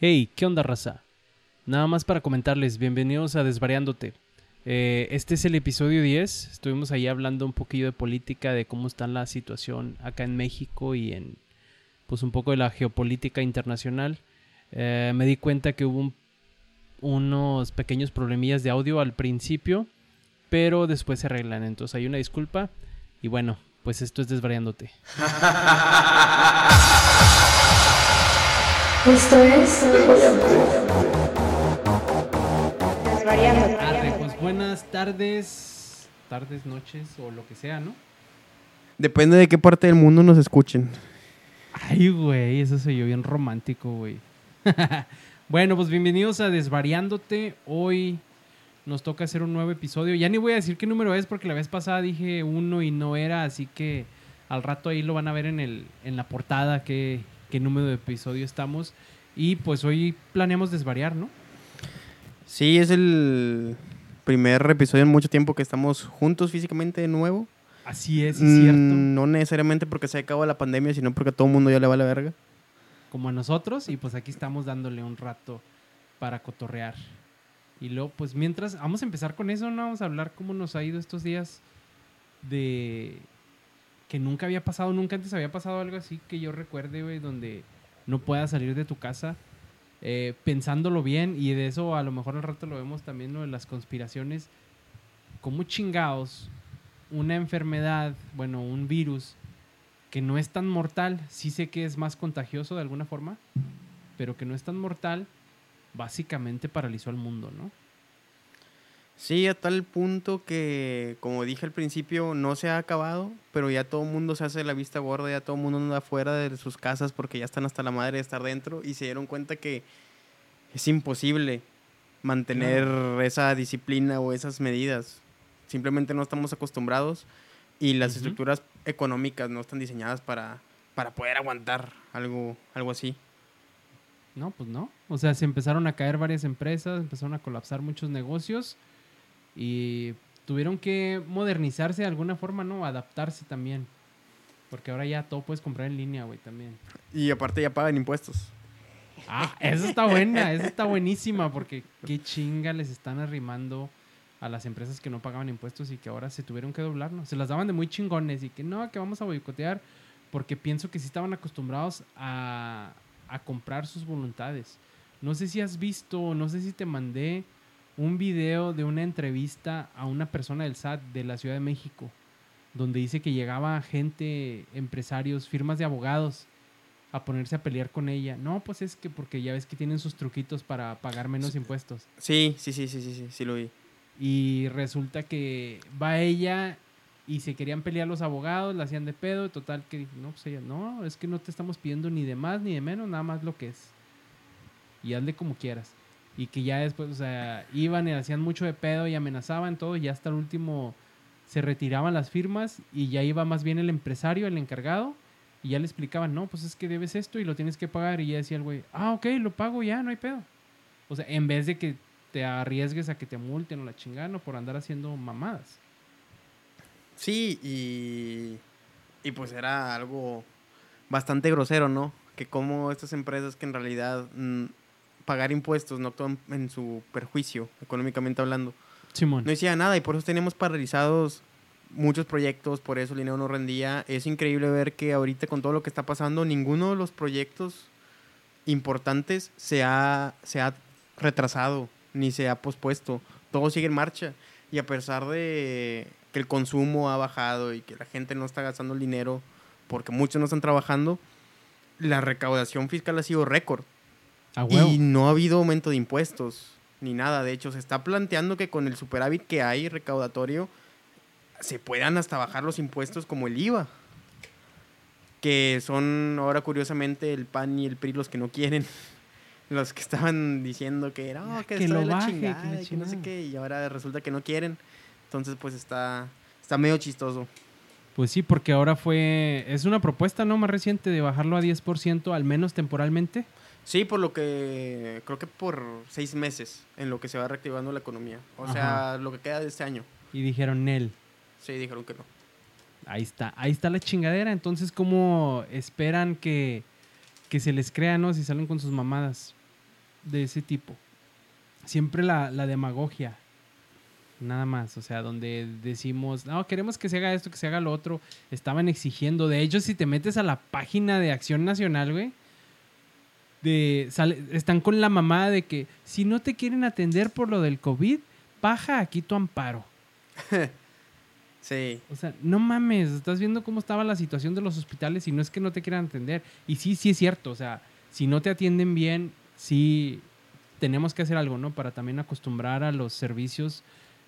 Hey, ¿qué onda, raza? Nada más para comentarles, bienvenidos a Desvariándote. Eh, este es el episodio 10. Estuvimos ahí hablando un poquillo de política, de cómo está la situación acá en México y en, pues, un poco de la geopolítica internacional. Eh, me di cuenta que hubo un- unos pequeños problemillas de audio al principio, pero después se arreglan. Entonces hay una disculpa. Y bueno, pues esto es Desvariándote. Esto es Desvariando. Arre, pues buenas tardes, tardes, noches o lo que sea, ¿no? Depende de qué parte del mundo nos escuchen. Ay, güey, eso se oyó bien romántico, güey. bueno, pues bienvenidos a Desvariándote. Hoy nos toca hacer un nuevo episodio. Ya ni voy a decir qué número es porque la vez pasada dije uno y no era, así que al rato ahí lo van a ver en, el, en la portada qué, qué número de episodio estamos. Y pues hoy planeamos desvariar, ¿no? Sí, es el primer episodio en mucho tiempo que estamos juntos físicamente de nuevo. Así es, es cierto. Mm, No necesariamente porque se acabó la pandemia, sino porque a todo el mundo ya le va la verga. como a nosotros y pues aquí estamos dándole un rato para cotorrear. Y luego, pues mientras, vamos a empezar con eso, ¿no? Vamos a hablar cómo nos ha ido estos días de que nunca había pasado, nunca antes había pasado algo así que yo recuerde, donde no puedas salir de tu casa eh, pensándolo bien y de eso a lo mejor al rato lo vemos también, lo de las conspiraciones, como chingados, una enfermedad, bueno, un virus que no es tan mortal, sí sé que es más contagioso de alguna forma, pero que no es tan mortal, básicamente paralizó al mundo, ¿no? Sí, a tal punto que, como dije al principio, no se ha acabado, pero ya todo el mundo se hace la vista gorda, ya todo el mundo anda afuera de sus casas porque ya están hasta la madre de estar dentro y se dieron cuenta que es imposible mantener esa disciplina o esas medidas. Simplemente no estamos acostumbrados y las Ujú. estructuras económicas no están diseñadas para, para poder aguantar algo, algo así. No, pues no. O sea, se empezaron a caer varias empresas, empezaron a colapsar muchos negocios y tuvieron que modernizarse de alguna forma, ¿no? Adaptarse también. Porque ahora ya todo puedes comprar en línea, güey, también. Y aparte ya pagan impuestos. Ah, esa está buena, esa está buenísima, porque qué chinga les están arrimando a las empresas que no pagaban impuestos y que ahora se tuvieron que doblar, ¿no? Se las daban de muy chingones y que no, que vamos a boicotear, porque pienso que sí estaban acostumbrados a, a comprar sus voluntades. No sé si has visto, no sé si te mandé un video de una entrevista a una persona del SAT de la Ciudad de México, donde dice que llegaba gente, empresarios, firmas de abogados a ponerse a pelear con ella. No, pues es que porque ya ves que tienen sus truquitos para pagar menos impuestos. Sí, sí, sí, sí, sí, sí, sí lo vi. Y resulta que va ella y se querían pelear los abogados, la hacían de pedo, total que no, pues ella, no, es que no te estamos pidiendo ni de más ni de menos, nada más lo que es. Y hazle como quieras. Y que ya después, o sea, iban y hacían mucho de pedo y amenazaban todo, y hasta el último se retiraban las firmas y ya iba más bien el empresario, el encargado, y ya le explicaban, no, pues es que debes esto y lo tienes que pagar. Y ya decía el güey, ah, ok, lo pago ya, no hay pedo. O sea, en vez de que te arriesgues a que te multen o la chingada, por andar haciendo mamadas. Sí, y, y pues era algo bastante grosero, ¿no? Que como estas empresas que en realidad mm, pagar impuestos no actúan en su perjuicio, económicamente hablando, Simón. no hacía nada y por eso teníamos paralizados muchos proyectos, por eso el dinero no rendía. Es increíble ver que ahorita con todo lo que está pasando, ninguno de los proyectos importantes se ha, se ha retrasado ni se ha pospuesto. Todo sigue en marcha. Y a pesar de que el consumo ha bajado y que la gente no está gastando el dinero porque muchos no están trabajando, la recaudación fiscal ha sido récord. Y no ha habido aumento de impuestos ni nada. De hecho, se está planteando que con el superávit que hay recaudatorio se puedan hasta bajar los impuestos como el IVA. Que son ahora curiosamente el PAN y el PRI los que no quieren. Los que estaban diciendo que era, Ya, "Oh, que, que lo la baje, que chingada la que no sé chingada". qué. Y ahora resulta que no quieren. Entonces, pues está, está medio chistoso. Pues sí, porque ahora fue. Es una propuesta, ¿no? Más reciente de bajarlo a 10%, al menos temporalmente. Sí, por lo que creo que por seis meses en lo que se va reactivando la economía. O sea, lo que queda de este año. Y dijeron, Nel. Sí, dijeron que no. Ahí está, ahí está la chingadera. Entonces, ¿cómo esperan que, que se les crea, no? Si salen con sus mamadas. de ese tipo. Siempre la, la demagogia. Nada más, o sea, donde decimos, no, queremos que se haga esto, que se haga lo otro. Estaban exigiendo. De hecho, si te metes a la página de Acción Nacional, güey, de, sale- están con la mamá de que si no te quieren atender por lo del COVID, baja aquí tu amparo. Sí. O sea, no mames, estás viendo cómo estaba la situación de los hospitales y no es que no te quieran atender. Y sí, sí es cierto, o sea, si no te atienden bien, sí tenemos que hacer algo, ¿no? Para también acostumbrar a los servicios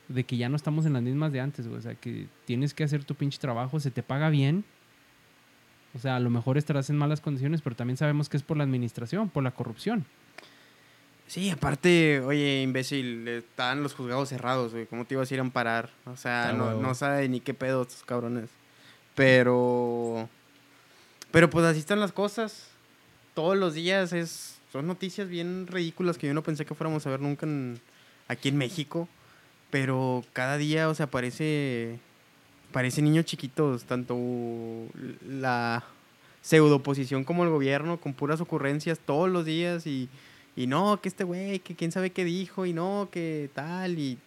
de que ya no estamos en las mismas de antes, güey. O sea, que tienes que hacer tu pinche trabajo, se te paga bien. O sea, a lo mejor estarás en malas condiciones, pero también sabemos que es por la administración, por la corrupción. Sí, aparte, oye, imbécil, están los juzgados cerrados, güey. ¿Cómo te ibas a ir a amparar? O sea, no, sabe ni qué pedo estos cabrones. Pero. Pero pues así están las cosas. Todos los días es. Son noticias bien ridículas que yo no pensé que fuéramos a ver nunca en- aquí en México. Pero cada día, o sea, parece. Parece niños chiquitos, tanto la pseudo oposición como el gobierno, con puras ocurrencias todos los días y. Y no, que este güey, que quién sabe qué dijo, y no, que tal, y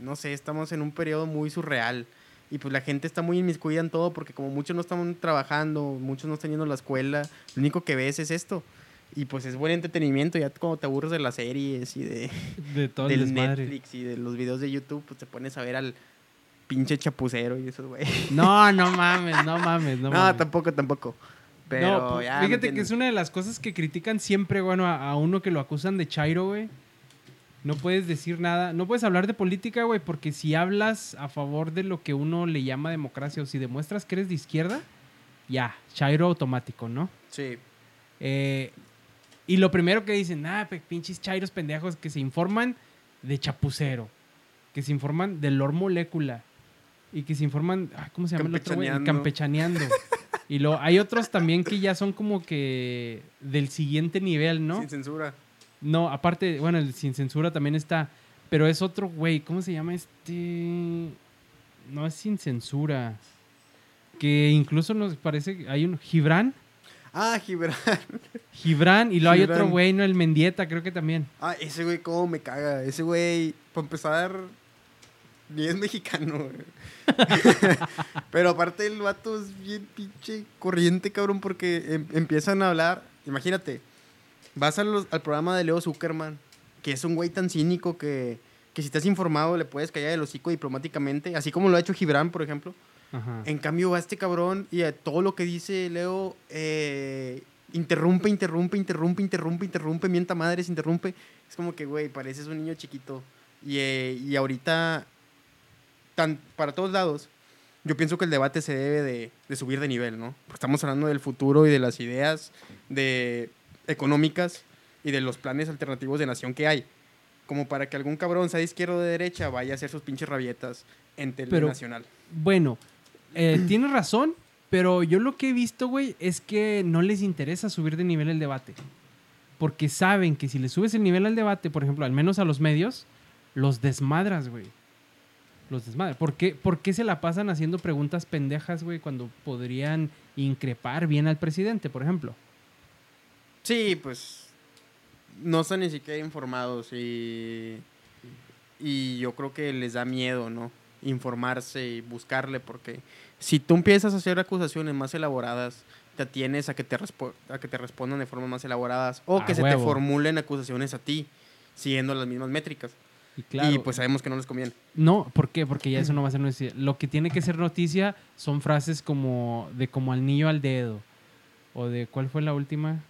no sé, estamos en un periodo muy surreal. Y pues la gente está muy inmiscuida en todo porque como muchos no están trabajando, muchos no están yendo a la escuela, lo único que ves es esto. Y pues es buen entretenimiento, ya cuando te aburres de las series y de De todo el del. Netflix y de los videos de YouTube, pues te pones a ver al pinche chapucero y esos güey. No, no mames, no mames, no No, mames. tampoco, tampoco. Pero no, pues, ya, ¿me fíjate que es una de las cosas que critican siempre, bueno, a, a uno que lo acusan de Chairo, güey. No puedes decir nada, no puedes hablar de política, güey, porque si hablas a favor de lo que uno le llama democracia o si demuestras que eres de izquierda, ya, Chairo automático, ¿no? Sí. Eh, y lo primero que dicen, ah, pinches chairos pendejos que se informan de chapucero, que se informan de Lord Molécula y que se informan, ¿cómo se llama el otro güey? Campechaneando. Y lo, hay otros también que ya son como que del siguiente nivel, ¿no? Sin censura. No, aparte, bueno, el sin censura también está, pero es otro güey, ¿cómo se llama este? No es sin censura. Que incluso nos parece, hay un Gibran. Ah, Gibran. Gibran y luego hay otro güey, ¿no? El Mendieta, creo que también. Ah, ese güey cómo me caga. Ese güey, para empezar, ni es mexicano. güey. Pero aparte el vato es bien pinche corriente, cabrón, porque em- empiezan a hablar. Imagínate, vas a los- al programa de Leo Zuckerman, que es un güey tan cínico que, que si estás informado le puedes callar el hocico diplomáticamente, así como lo ha hecho Gibran, por ejemplo. Ajá. En cambio, va este cabrón y a todo lo que dice Leo eh, interrumpe, interrumpe, interrumpe, interrumpe, interrumpe, mienta madres, interrumpe. Es como que, güey, pareces un niño chiquito. Y, eh, y ahorita, tan, para todos lados, yo pienso que el debate se debe de, de subir de nivel, ¿no? Porque estamos hablando del futuro y de las ideas de económicas y de los planes alternativos de nación que hay. Como para que algún cabrón, sea de izquierda o de derecha, vaya a hacer sus pinches rabietas en tele Pero- nacional. Bueno, eh, tienes razón, pero yo lo que he visto, güey, es que no les interesa subir de nivel el debate. Porque saben que si le subes el nivel al debate, por ejemplo, al menos a los medios, los desmadras, güey. Los desmadras. ¿Por qué, por qué se la pasan haciendo preguntas pendejas, güey, cuando podrían increpar bien al presidente, por ejemplo? Sí, pues no están ni siquiera informados y, y yo creo que les da miedo, ¿no? Informarse y buscarle porque si tú empiezas a hacer acusaciones más elaboradas, te atienes a que te, a que te respondan de formas más elaboradas o que se te formulen acusaciones a ti siguiendo las mismas métricas. Y claro. Y pues sabemos que no les conviene. No, ¿por qué? Porque ya eso no va a ser noticia. Lo que tiene que ser noticia son frases como de como al niño al dedo. O de ¿cuál fue la última?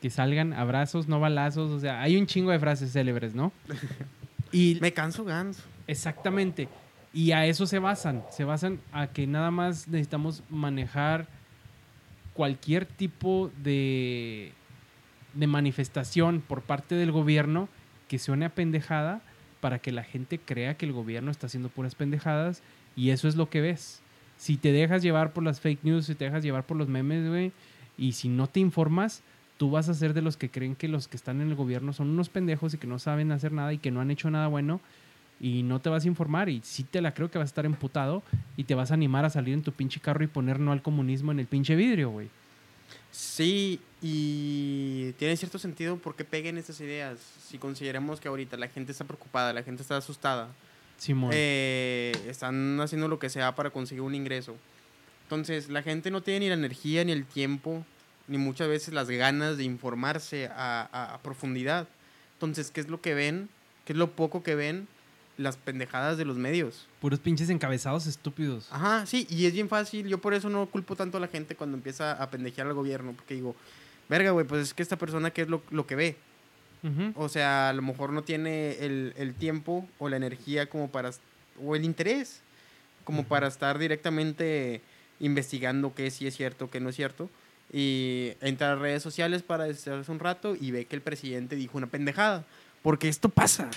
Que salgan abrazos, no balazos. O sea, hay un chingo de frases célebres, ¿no? Y Me canso ganso. exactamente. Y a eso se basan. Se basan a que nada más necesitamos manejar cualquier tipo de, de manifestación por parte del gobierno que suene a pendejada para que la gente crea que el gobierno está haciendo puras pendejadas y eso es lo que ves. Si te dejas llevar por las fake news, si te dejas llevar por los memes, güey, y si no te informas, tú vas a ser de los que creen que los que están en el gobierno son unos pendejos y que no saben hacer nada y que no han hecho nada bueno y no te vas a informar y sí te la creo que vas a estar emputado y te vas a animar a salir en tu pinche carro y poner no al comunismo en el pinche vidrio, güey. Sí, y tiene cierto sentido porque peguen estas ideas. Si consideramos que ahorita la gente está preocupada, la gente está asustada, Simón. eh, están haciendo lo que sea para conseguir un ingreso. Entonces, la gente no tiene ni la energía, ni el tiempo, ni muchas veces las ganas de informarse a, a- a profundidad. Entonces, ¿qué es lo que ven? ¿Qué es lo poco que ven? Las pendejadas de los medios. Puros pinches encabezados estúpidos. Ajá, sí, y es bien fácil. Yo por eso no culpo tanto a la gente cuando empieza a pendejear al gobierno, porque digo, verga, güey, pues es que esta persona, ¿qué es lo, lo que ve? Ujú. O sea, a lo mejor no tiene el, el tiempo o la energía como para, o el interés, como Ujú. para estar directamente investigando qué sí es cierto, qué no es cierto. Y entra a redes sociales para distraerse un rato y ve que el presidente dijo una pendejada. Porque esto pasa.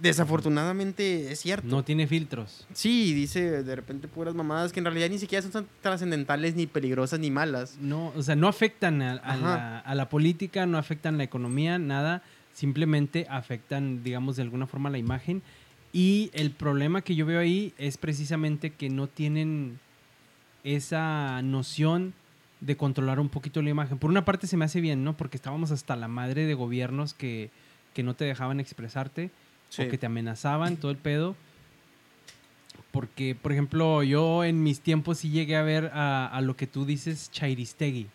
Desafortunadamente es cierto. No tiene filtros. Sí, dice de repente puras mamadas que en realidad ni siquiera son tan trascendentales, ni peligrosas, ni malas. No, o sea, no afectan a, la, a la política, no afectan la economía, nada. Simplemente afectan, digamos, de alguna forma la imagen. Y el problema que yo veo ahí es precisamente que no tienen esa noción de controlar un poquito la imagen. Por una parte se me hace bien, ¿no? Porque estábamos hasta la madre de gobiernos que, que no te dejaban expresarte o que te amenazaban, todo el pedo. Porque, por ejemplo, yo en mis tiempos sí llegué a ver a, a lo que tú dices, Chairistegui.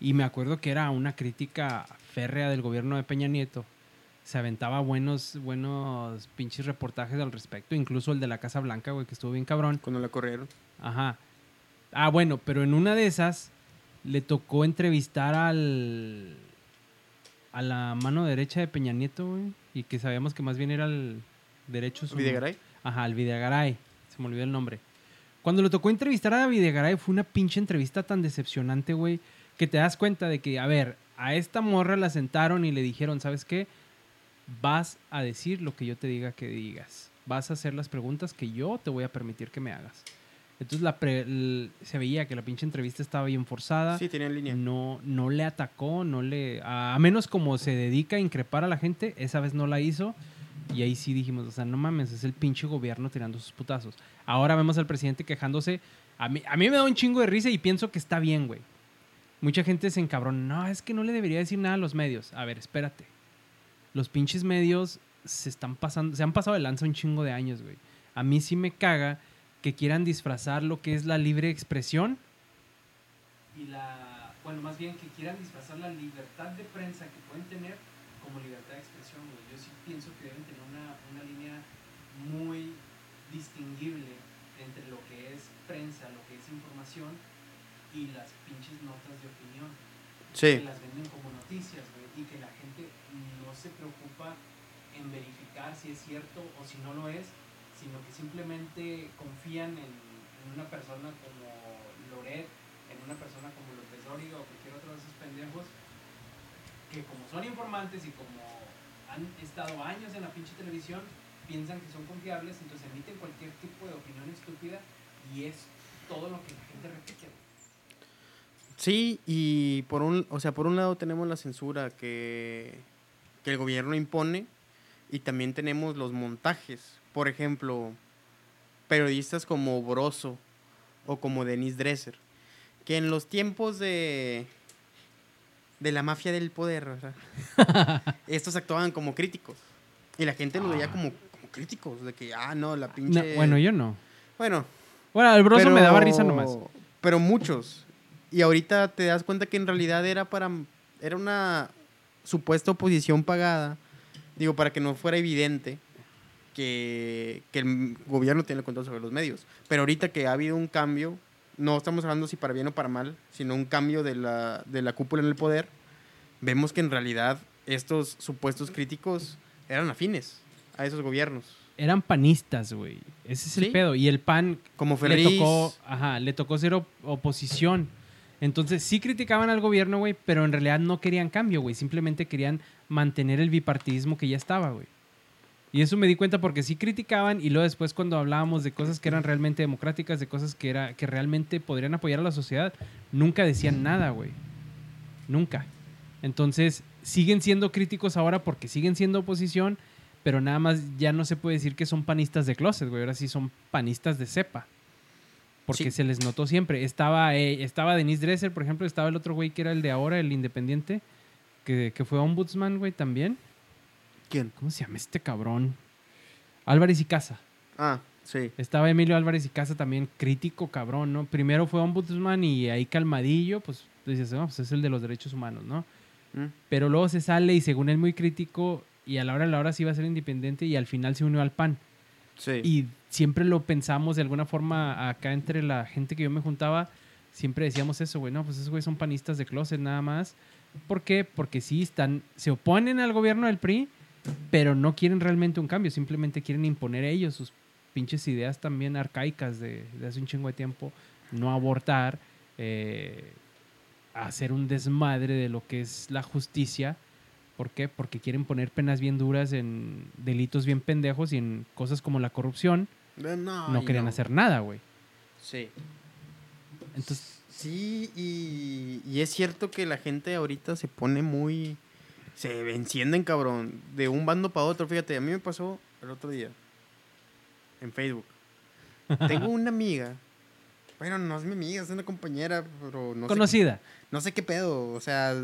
Y me acuerdo que era una crítica férrea del gobierno de Peña Nieto. Se aventaba buenos, buenos pinches reportajes al respecto. Incluso el de la Casa Blanca, güey, que estuvo bien cabrón. Cuando la corrieron. Ajá. Ah, bueno, pero en una de esas le tocó entrevistar al. a la mano derecha de Peña Nieto, güey. Y que sabíamos que más bien era el derecho su- Videgaray. Ajá, al Videgaray. Se me olvidó el nombre. Cuando le tocó entrevistar a Videgaray fue una pinche entrevista tan decepcionante, güey, que te das cuenta de que, a ver, a esta morra la sentaron y le dijeron, ¿sabes qué? Vas a decir lo que yo te diga que digas. Vas a hacer las preguntas que yo te voy a permitir que me hagas. Entonces la pre- se veía que la pinche entrevista estaba bien forzada. Sí, tenía en línea. No, no le atacó, no le. A, a menos como se dedica a increpar a la gente, esa vez no la hizo. Y ahí sí dijimos, o sea, no mames, es el pinche gobierno tirando sus putazos. Ahora vemos al presidente quejándose. A mí, a mí me da un chingo de risa y pienso que está bien, güey. Mucha gente se encabrona. No, es que no le debería decir nada a los medios. A ver, espérate. Los pinches medios se están pasando, se han pasado de lanza un chingo de años, güey. A mí sí me caga que quieran disfrazar lo que es la libre expresión y la, bueno, más bien que quieran disfrazar la libertad de prensa que pueden tener como libertad de expresión. Yo sí pienso que deben tener una, una línea muy distinguible entre lo que es prensa, lo que es información y las pinches notas de opinión que Sí. las venden como noticias, güey, y que la gente no se preocupa en verificar si es cierto o si no lo es, sino que simplemente confían en, una persona como Loret, en una persona como López Dóriga o cualquier otro de esos pendejos, que como son informantes y como han estado años en la pinche televisión, piensan que son confiables, entonces emiten cualquier tipo de opinión estúpida y es todo lo que la gente repite. Sí, y por un, o sea, por un lado tenemos la censura que, que el gobierno impone y también tenemos los montajes. Por ejemplo, periodistas como Broso o como Denise Dresser, que en los tiempos de, de la mafia del poder, estos actuaban como críticos. Y la gente los veía como, como críticos, de que, ah, no, la No, pinche... bueno, yo no. Bueno, Bueno, el broso me daba risa nomás. Pero muchos. Y ahorita te das cuenta que en realidad era para. Era una supuesta oposición pagada. Digo, para que no fuera evidente que, que el gobierno tiene el control sobre los medios. Pero ahorita que ha habido un cambio, no estamos hablando si para bien o para mal, sino un cambio de la, de la cúpula en el poder, vemos que en realidad estos supuestos críticos eran afines a esos gobiernos. Eran panistas, güey. Ese es el Sí. pedo. Y el PAN Como le tocó, ajá, le tocó ser op- oposición. Entonces sí criticaban al gobierno, güey, pero en realidad no querían cambio, güey. Simplemente querían mantener el bipartidismo que ya estaba, güey. Y eso me di cuenta porque sí criticaban y luego después cuando hablábamos de cosas que eran realmente democráticas, de cosas que, era, que realmente podrían apoyar a la sociedad, nunca decían nada, güey. Nunca. Entonces siguen siendo críticos ahora porque siguen siendo oposición, pero nada más ya no se puede decir que son panistas de closet, güey. Ahora sí son panistas de cepa. Porque Sí. se les notó siempre. Estaba, eh, estaba Denise Dresser, por ejemplo, estaba el otro güey que era el de ahora, el independiente, que, que fue ombudsman, güey, también. ¿Quién? ¿Cómo se llama este cabrón? Álvarez y Casa. Ah, sí. Estaba Emilio Álvarez y Casa también crítico, cabrón, ¿no? Primero fue ombudsman y ahí calmadillo, pues dices, no, pues es el de los derechos humanos, ¿no? Mm. Pero luego se sale y según él muy crítico y a la hora de la hora sí iba a ser independiente y al final se unió al PAN. Sí. Y siempre lo pensamos de alguna forma acá entre la gente que yo me juntaba, siempre decíamos eso, güey, no, pues esos güeyes son panistas de closet nada más. ¿Por qué? Porque sí están, se oponen al gobierno del PRI, pero no quieren realmente un cambio, simplemente quieren imponer ellos sus pinches ideas también arcaicas de, de hace un chingo de tiempo, no abortar, eh, hacer un desmadre de lo que es la justicia. ¿Por qué? Porque quieren poner penas bien duras en delitos bien pendejos y en cosas como la corrupción No, no querían hacer nada, güey. Sí. Entonces, Sí, y, y es cierto que la gente ahorita se pone muy... Se encienden, cabrón, de un bando para otro. Fíjate, a mí me pasó el otro día en Facebook. Tengo una amiga. Bueno, no es mi amiga, es una compañera, pero no sé, conocida. no sé qué pedo. O sea,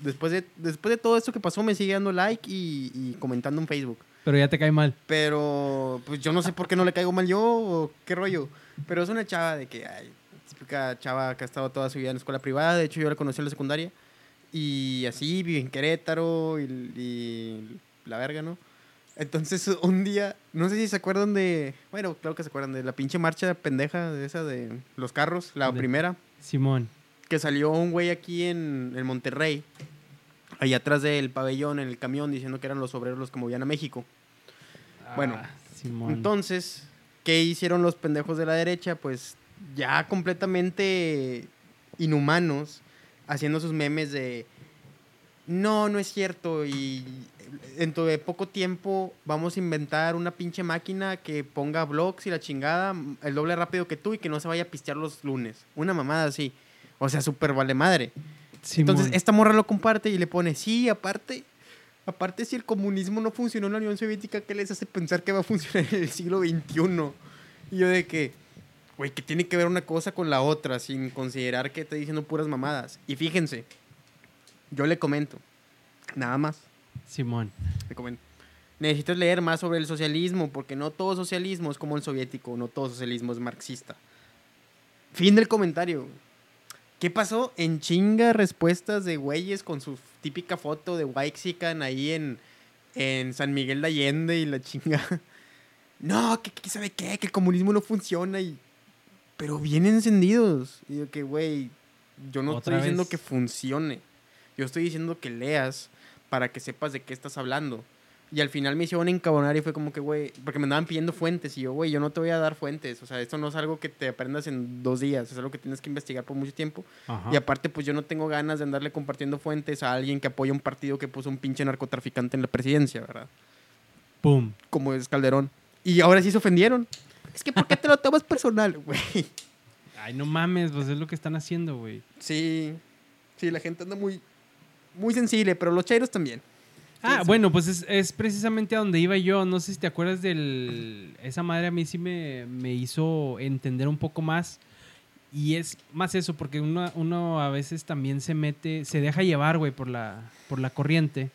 después de, después de todo esto que pasó, me sigue dando like y, y comentando en Facebook. Pero ya te cae mal. Pero, pues yo no sé por qué no le caigo mal yo o qué rollo. Pero es una chava de que, ay, típica chava que ha estado toda su vida en escuela privada. De hecho, yo la conocí en la secundaria. Y así, vive en Querétaro y, y la verga, ¿no? Entonces, un día, no sé si se acuerdan de, bueno, claro que se acuerdan de la pinche marcha pendeja de esa de los carros, la De- primera, Simón. que salió un güey aquí en, en Monterrey, allá atrás del pabellón, en el camión, diciendo que eran los obreros los que movían a México. Bueno, Ah, Simón. Entonces, ¿qué hicieron los pendejos de la derecha? Pues ya completamente inhumanos, haciendo sus memes de, no, no es cierto, y dentro de poco tiempo vamos a inventar una pinche máquina que ponga blogs y la chingada el doble rápido que tú y que no se vaya a pistear los lunes. Una mamada así. O sea, súper vale madre. Entonces, esta morra lo comparte y le pone, sí, aparte, aparte si el comunismo no funcionó en la Unión Soviética, ¿qué les hace pensar que va a funcionar en el siglo XXI? Y yo de que, güey, que tiene que ver una cosa con la otra, sin considerar que estoy diciendo puras mamadas. Y fíjense, yo le comento, nada más, Simón. le comento. Necesitas leer más sobre el socialismo, porque no todo socialismo es como el soviético, no todo socialismo es marxista. Fin del comentario. ¿Qué pasó? En chinga respuestas de güeyes con su típica foto de Waxican ahí en, en San Miguel de Allende y la chinga. No, que, que sabe qué, que el comunismo no funciona y... Pero bien encendidos. Y yo que, güey, yo no estoy diciendo vez. que funcione. Yo estoy diciendo que leas para que sepas de qué estás hablando. Y al final me hicieron encabronar y fue como que, güey, porque me andaban pidiendo fuentes. Y yo, güey, yo no te voy a dar fuentes. O sea, esto no es algo que te aprendas en dos días. Es algo que tienes que investigar por mucho tiempo. Ajá. Y aparte, pues yo no tengo ganas de andarle compartiendo fuentes a alguien que apoya un partido que puso un pinche narcotraficante en la presidencia, ¿verdad? Pum. Como es Calderón. Y ahora sí se ofendieron. Es que, ¿por qué te lo tomas personal, güey? Ay, no mames, pues es lo que están haciendo, güey. Sí. Sí, la gente anda muy, muy sensible, pero los chairos también. Ah, Sí. bueno, pues es, es precisamente a donde iba yo. No sé si te acuerdas del... Esa madre a mí sí me, me hizo entender un poco más. Y es más eso, porque uno, uno a veces también se mete, se deja llevar, güey, por la, por la corriente.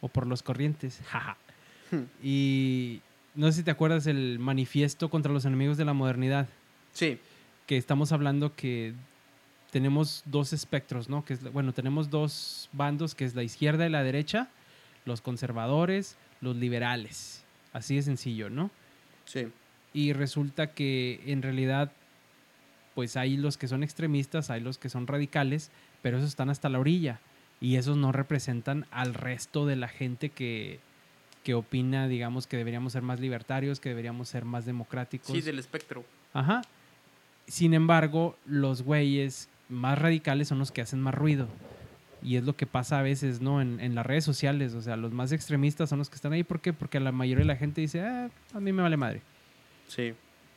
O por los corrientes. Jaja. Hmm. y no sé si te acuerdas el manifiesto contra los enemigos de la modernidad. Sí. que estamos hablando que tenemos dos espectros, ¿no? Que es, bueno, tenemos dos bandos, que es la izquierda y la derecha, los conservadores, los liberales. Así de sencillo, ¿no? Sí. Y resulta que en realidad, pues hay los que son extremistas, hay los que son radicales, pero esos están hasta la orilla. Y esos no representan al resto de la gente que, que opina, digamos, que deberíamos ser más libertarios, que deberíamos ser más democráticos. Sí, del espectro. Ajá. Sin embargo, los güeyes más radicales son los que hacen más ruido. Y es lo que pasa a veces, ¿no? En, en las redes sociales. O sea, los más extremistas son los que están ahí. ¿Por qué? Porque la mayoría de la gente dice, ah, a mí me vale madre. Sí.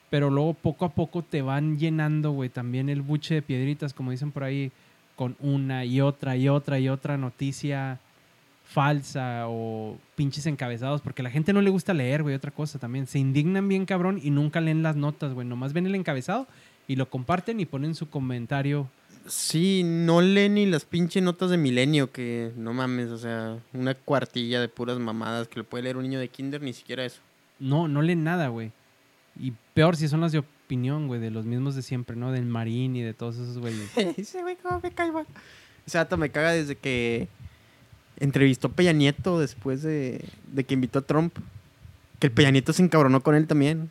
Pero luego poco a poco te van llenando, güey, también el buche de piedritas, como dicen por ahí, con una y otra y otra y otra noticia falsa o pinches encabezados, porque a la gente no le gusta leer, güey, otra cosa también. Se indignan bien cabrón y nunca leen las notas, güey, nomás ven el encabezado y lo comparten y ponen su comentario. Sí, no lee ni las pinches notas de milenio, que no mames, o sea, una cuartilla de puras mamadas que lo puede leer un niño de kinder, ni siquiera eso. No, no leen nada, güey. Y peor si son las de opinión, güey, de los mismos de siempre, ¿no? Del Marín y de todos esos güeyes. Ese güey, cómo me cae mal. Ese dato me caga desde que entrevistó Peña Nieto después de, de que invitó a Trump. Que el Peña Nieto se encabronó con él también.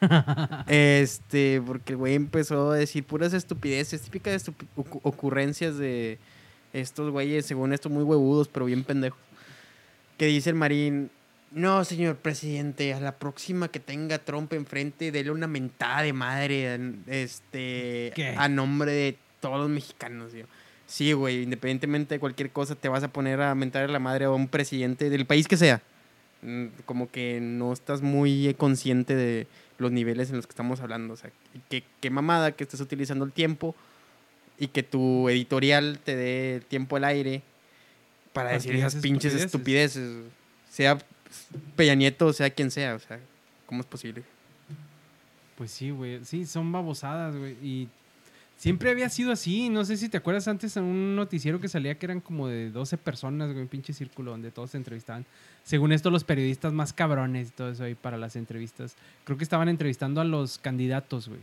este, porque el güey empezó a decir puras estupideces, típicas estupi- ocu- ocurrencias de estos güeyes, según esto, muy huevudos, pero bien pendejos. Que dice el Marín, no, señor presidente, a la próxima que tenga Trump enfrente, dele una mentada de madre este, ¿Qué? a nombre de todos los mexicanos. Yo. Sí, güey, independientemente de cualquier cosa, te vas a poner a mentar a la madre a un presidente del país que sea. Mm, Como que no estás muy eh, consciente de los niveles en los que estamos hablando. O sea, qué, qué mamada que estés utilizando el tiempo y que tu editorial te dé el tiempo al aire para decir esas pinches estupideces. estupideces. Sea Peña Nieto, sea quien sea. O sea, ¿cómo es posible? Pues sí, güey. Sí, son babosadas, güey. Y siempre había sido así. No sé si te acuerdas antes en un noticiero que salía que eran como de 12 personas, güey, un pinche círculo donde todos se entrevistaban. Según esto, los periodistas más cabrones y todo eso ahí para las entrevistas. Creo que estaban entrevistando a los candidatos, güey.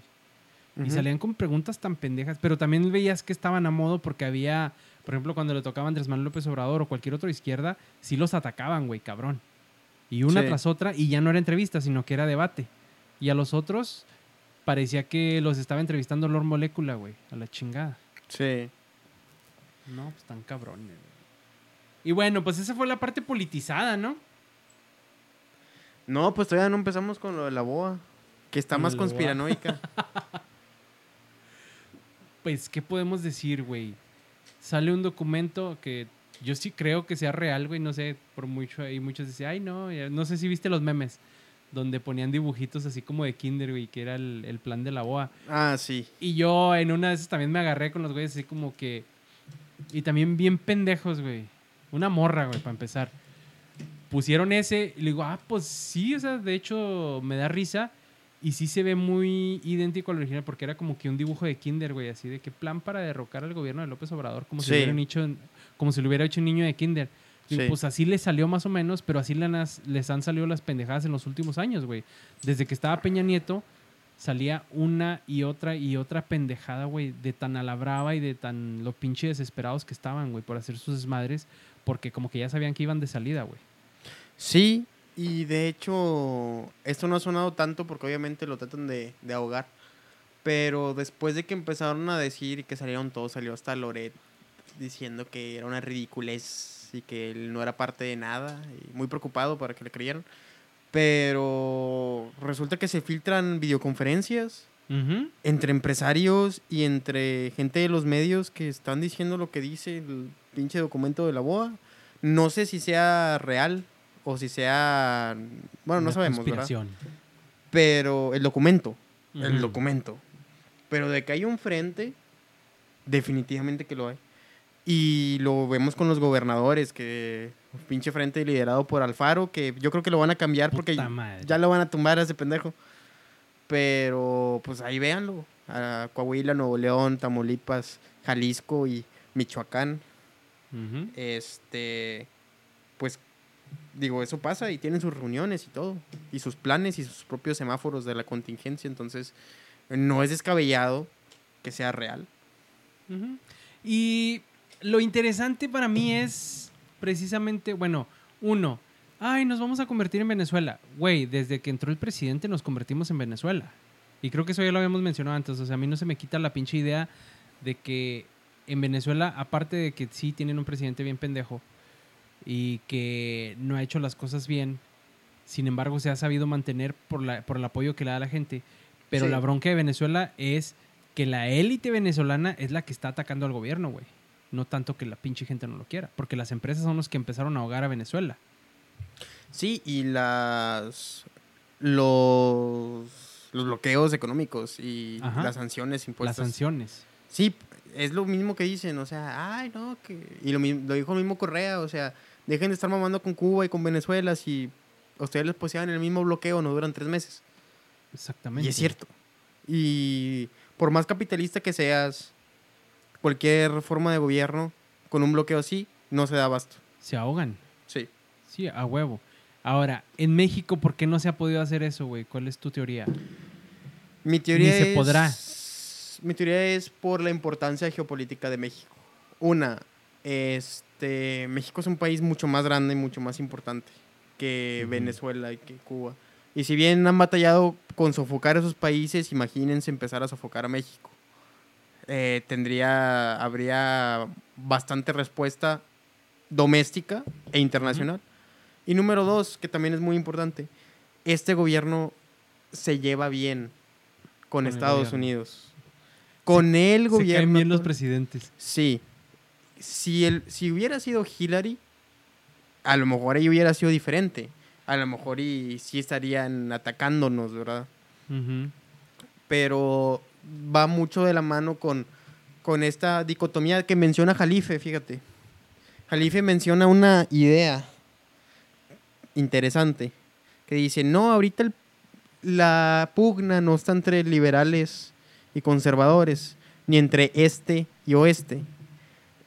Y salían con preguntas tan pendejas, pero también veías que estaban a modo porque había, por ejemplo, cuando le tocaba a Andrés Manuel López Obrador o cualquier otro de izquierda, sí los atacaban, güey, cabrón. Y una Sí. tras otra, y ya no era entrevista, sino que era debate. Y a los otros parecía que los estaba entrevistando Lord Molécula, güey, a la chingada. Sí. No, pues tan cabrones. güey. Y bueno, pues esa fue la parte politizada, ¿no? No, pues todavía no empezamos con lo de la boa, que está más conspiranoica. Pues, ¿qué podemos decir, güey? Sale un documento que yo sí creo que sea real, güey. No sé, por mucho ahí muchos dicen, ay, no, no sé si viste los memes donde ponían dibujitos así como de Kinder, güey, que era el, el plan de la boa. ah, sí. Y yo en una de esas también me agarré con los güeyes así como que... Y también bien pendejos, güey. Una morra, güey, para empezar. Pusieron ese y le digo, ah, pues sí, o sea, de hecho me da risa. Y sí se ve muy idéntico al original porque era como que un dibujo de Kinder, güey, así de que plan para derrocar al gobierno de López Obrador, como si, Sí. lo hubieran hecho, como si lo hubiera hecho un niño de Kinder. Y pues así les salió más o menos, pero así les han salido las pendejadas en los últimos años, güey. Desde que estaba Peña Nieto, salía una y otra y otra pendejada, güey, de tan a la brava y de tan lo pinche desesperados que estaban, güey, por hacer sus desmadres, porque como que ya sabían que iban de salida, güey. Sí, y de hecho, esto no ha sonado tanto porque obviamente lo tratan de, de ahogar. Pero después de que empezaron a decir y que salieron todos, salió hasta Loret diciendo que era una ridiculez y que él no era parte de nada. Y muy preocupado para que le creyeran. Pero resulta que se filtran videoconferencias Ujú. entre empresarios y entre gente de los medios que están diciendo lo que dice el pinche documento de la BOA. No sé si sea real o si sea... Bueno, no sabemos, ¿verdad? Pero el documento, el Ujú. documento. Pero de que hay un frente, definitivamente que lo hay. Y lo vemos con los gobernadores, que un pinche frente liderado por Alfaro, que yo creo que lo van a cambiar porque Puta madre. ya lo van a tumbar a ese pendejo. Pero pues ahí véanlo. A Coahuila, Nuevo León, Tamaulipas, Jalisco y Michoacán. Este, pues digo, eso pasa y tienen sus reuniones y todo. Y sus planes y sus propios semáforos de la contingencia. Entonces, no es descabellado que sea real. Ujú. Y lo interesante para mí es precisamente, bueno, uno, ay, nos vamos a convertir en Venezuela. Güey, desde que entró el presidente nos convertimos en Venezuela. Y creo que eso ya lo habíamos mencionado antes. O sea, a mí no se me quita la pinche idea de que en Venezuela, aparte de que sí tienen un presidente bien pendejo y que no ha hecho las cosas bien, sin embargo se ha sabido mantener por, la, por el apoyo que le da la gente. Pero Sí. la bronca de Venezuela es que la élite venezolana es la que está atacando al gobierno, güey. No tanto que la pinche gente no lo quiera. Porque las empresas son los que empezaron a ahogar a Venezuela. Sí, y las los, los bloqueos económicos y Ajá. las sanciones Las impuestas. sanciones. Sí, es lo mismo que dicen, o sea, ay, no, que... Y lo, lo dijo el mismo Correa, o sea, dejen de estar mamando con Cuba y con Venezuela si ustedes les posean el mismo bloqueo, no duran tres meses. Exactamente. Y es cierto. Y por más capitalista que seas, cualquier forma de gobierno, con un bloqueo así, no se da abasto. Se ahogan. Sí. Sí, a huevo. Ahora, en México, ¿por qué no se ha podido hacer eso, güey? ¿Cuál es tu teoría? Mi teoría se es, podrá. Mi teoría es por la importancia geopolítica de México. Una, este, México es un país mucho más grande y mucho más importante que. Venezuela y que Cuba. Y si bien han batallado con sofocar esos países, imagínense empezar a sofocar a México. Eh, tendría, habría bastante respuesta doméstica e internacional. Y número dos, que también es muy importante, este gobierno se lleva bien con, Con el Estados. Unidos. Con el Se gobierno. caen bien los presidentes. Sí. Si, el, si hubiera sido Hillary, a lo mejor ahí hubiera sido diferente. A lo mejor y sí estarían atacándonos, ¿verdad? Ujú. Pero va mucho de la mano con, con esta dicotomía que menciona Jalife, fíjate. Jalife menciona una idea interesante que dice, no, ahorita la pugna no está entre liberales y conservadores, ni entre este y oeste.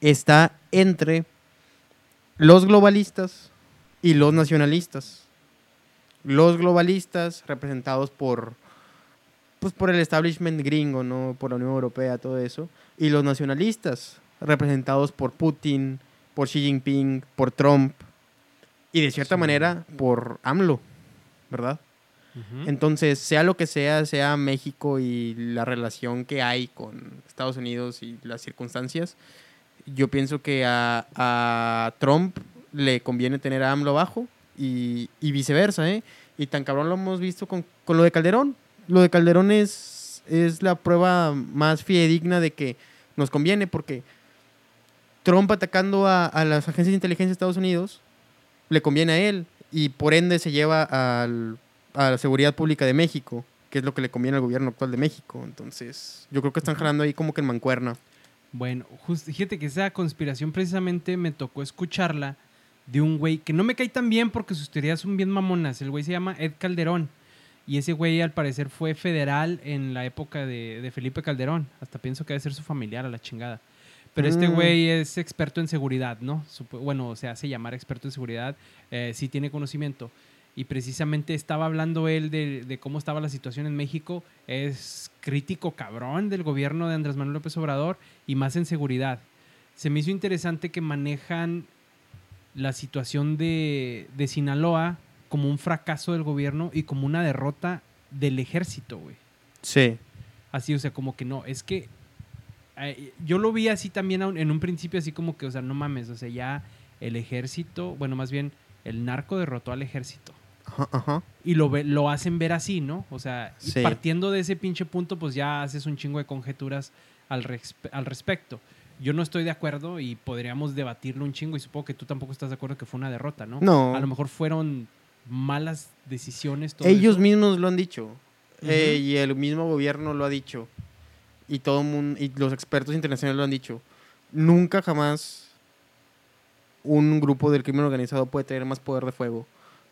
Está entre los globalistas y los nacionalistas. Los globalistas representados por pues por el establishment gringo, ¿no? Por la Unión Europea, todo eso. Y los nacionalistas, representados por Putin, por Xi Jinping, por Trump. Y de cierta Sí. manera, por AMLO, ¿verdad? Ujú. Entonces, sea lo que sea, sea México y la relación que hay con Estados Unidos y las circunstancias, yo pienso que a, a Trump le conviene tener a AMLO abajo y, y viceversa, ¿eh? Y tan cabrón lo hemos visto con, con lo de Calderón. Lo de Calderón es, es la prueba más fidedigna de que nos conviene porque Trump atacando a, a las agencias de inteligencia de Estados Unidos le conviene a él y por ende se lleva al, a la seguridad pública de México, que es lo que le conviene al gobierno actual de México. Entonces, yo creo que están jalando ahí como que en mancuerna. Bueno, just- fíjate que esa conspiración precisamente me tocó escucharla de un güey que no me cae tan bien porque sus teorías son bien mamonas. El güey se llama Ed Calderón. Y ese güey al parecer fue federal en la época de, de Felipe Calderón. Hasta pienso que debe ser su familiar a la chingada. Pero este Mm. güey es experto en seguridad, ¿no? Supo- bueno, se hace llamar experto en seguridad. eh, sí tiene conocimiento. Y precisamente estaba hablando él de, de cómo estaba la situación en México. Es crítico cabrón del gobierno de Andrés Manuel López Obrador y más en seguridad. Se me hizo interesante que manejan la situación de, de Sinaloa como un fracaso del gobierno y como una derrota del ejército, güey. Sí. Así, o sea, como que no, es que eh, yo lo vi así también en un principio, así como que, o sea, no mames, o sea, ya el ejército, bueno, más bien el narco derrotó al ejército. Ajá, ajá. Y lo, ve- lo hacen ver así, ¿no? O sea, y partiendo de ese pinche punto, pues ya haces un chingo de conjeturas al, respe- al respecto. Yo no estoy de acuerdo y podríamos debatirlo un chingo y supongo que tú tampoco estás de acuerdo que fue una derrota, ¿no? No. A lo mejor fueron malas decisiones. todo Ellos eso. mismos lo han dicho. eh, y el mismo gobierno lo ha dicho. Y todo mundo, y los expertos internacionales lo han dicho. Nunca jamás un grupo del crimen organizado puede tener más poder de fuego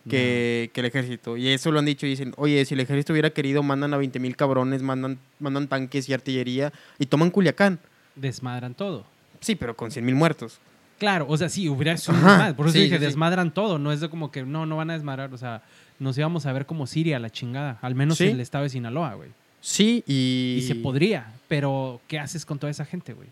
que, que el ejército. Y eso lo han dicho y dicen, oye, si el ejército hubiera querido, mandan a 20 mil cabrones, mandan, mandan tanques y artillería y toman Culiacán. Desmadran todo. Sí, pero con 100 mil muertos. Claro, o sea, sí, hubiera sido Ajá, desmadre. Por eso sí, dije, sí, desmadran todo. No es de como que no, no van a desmadrar. O sea, nos íbamos a ver como Siria, la chingada. Al menos Sí. el estado de Sinaloa, güey. Sí, y... Y se podría. Pero, ¿qué haces con toda esa gente, güey?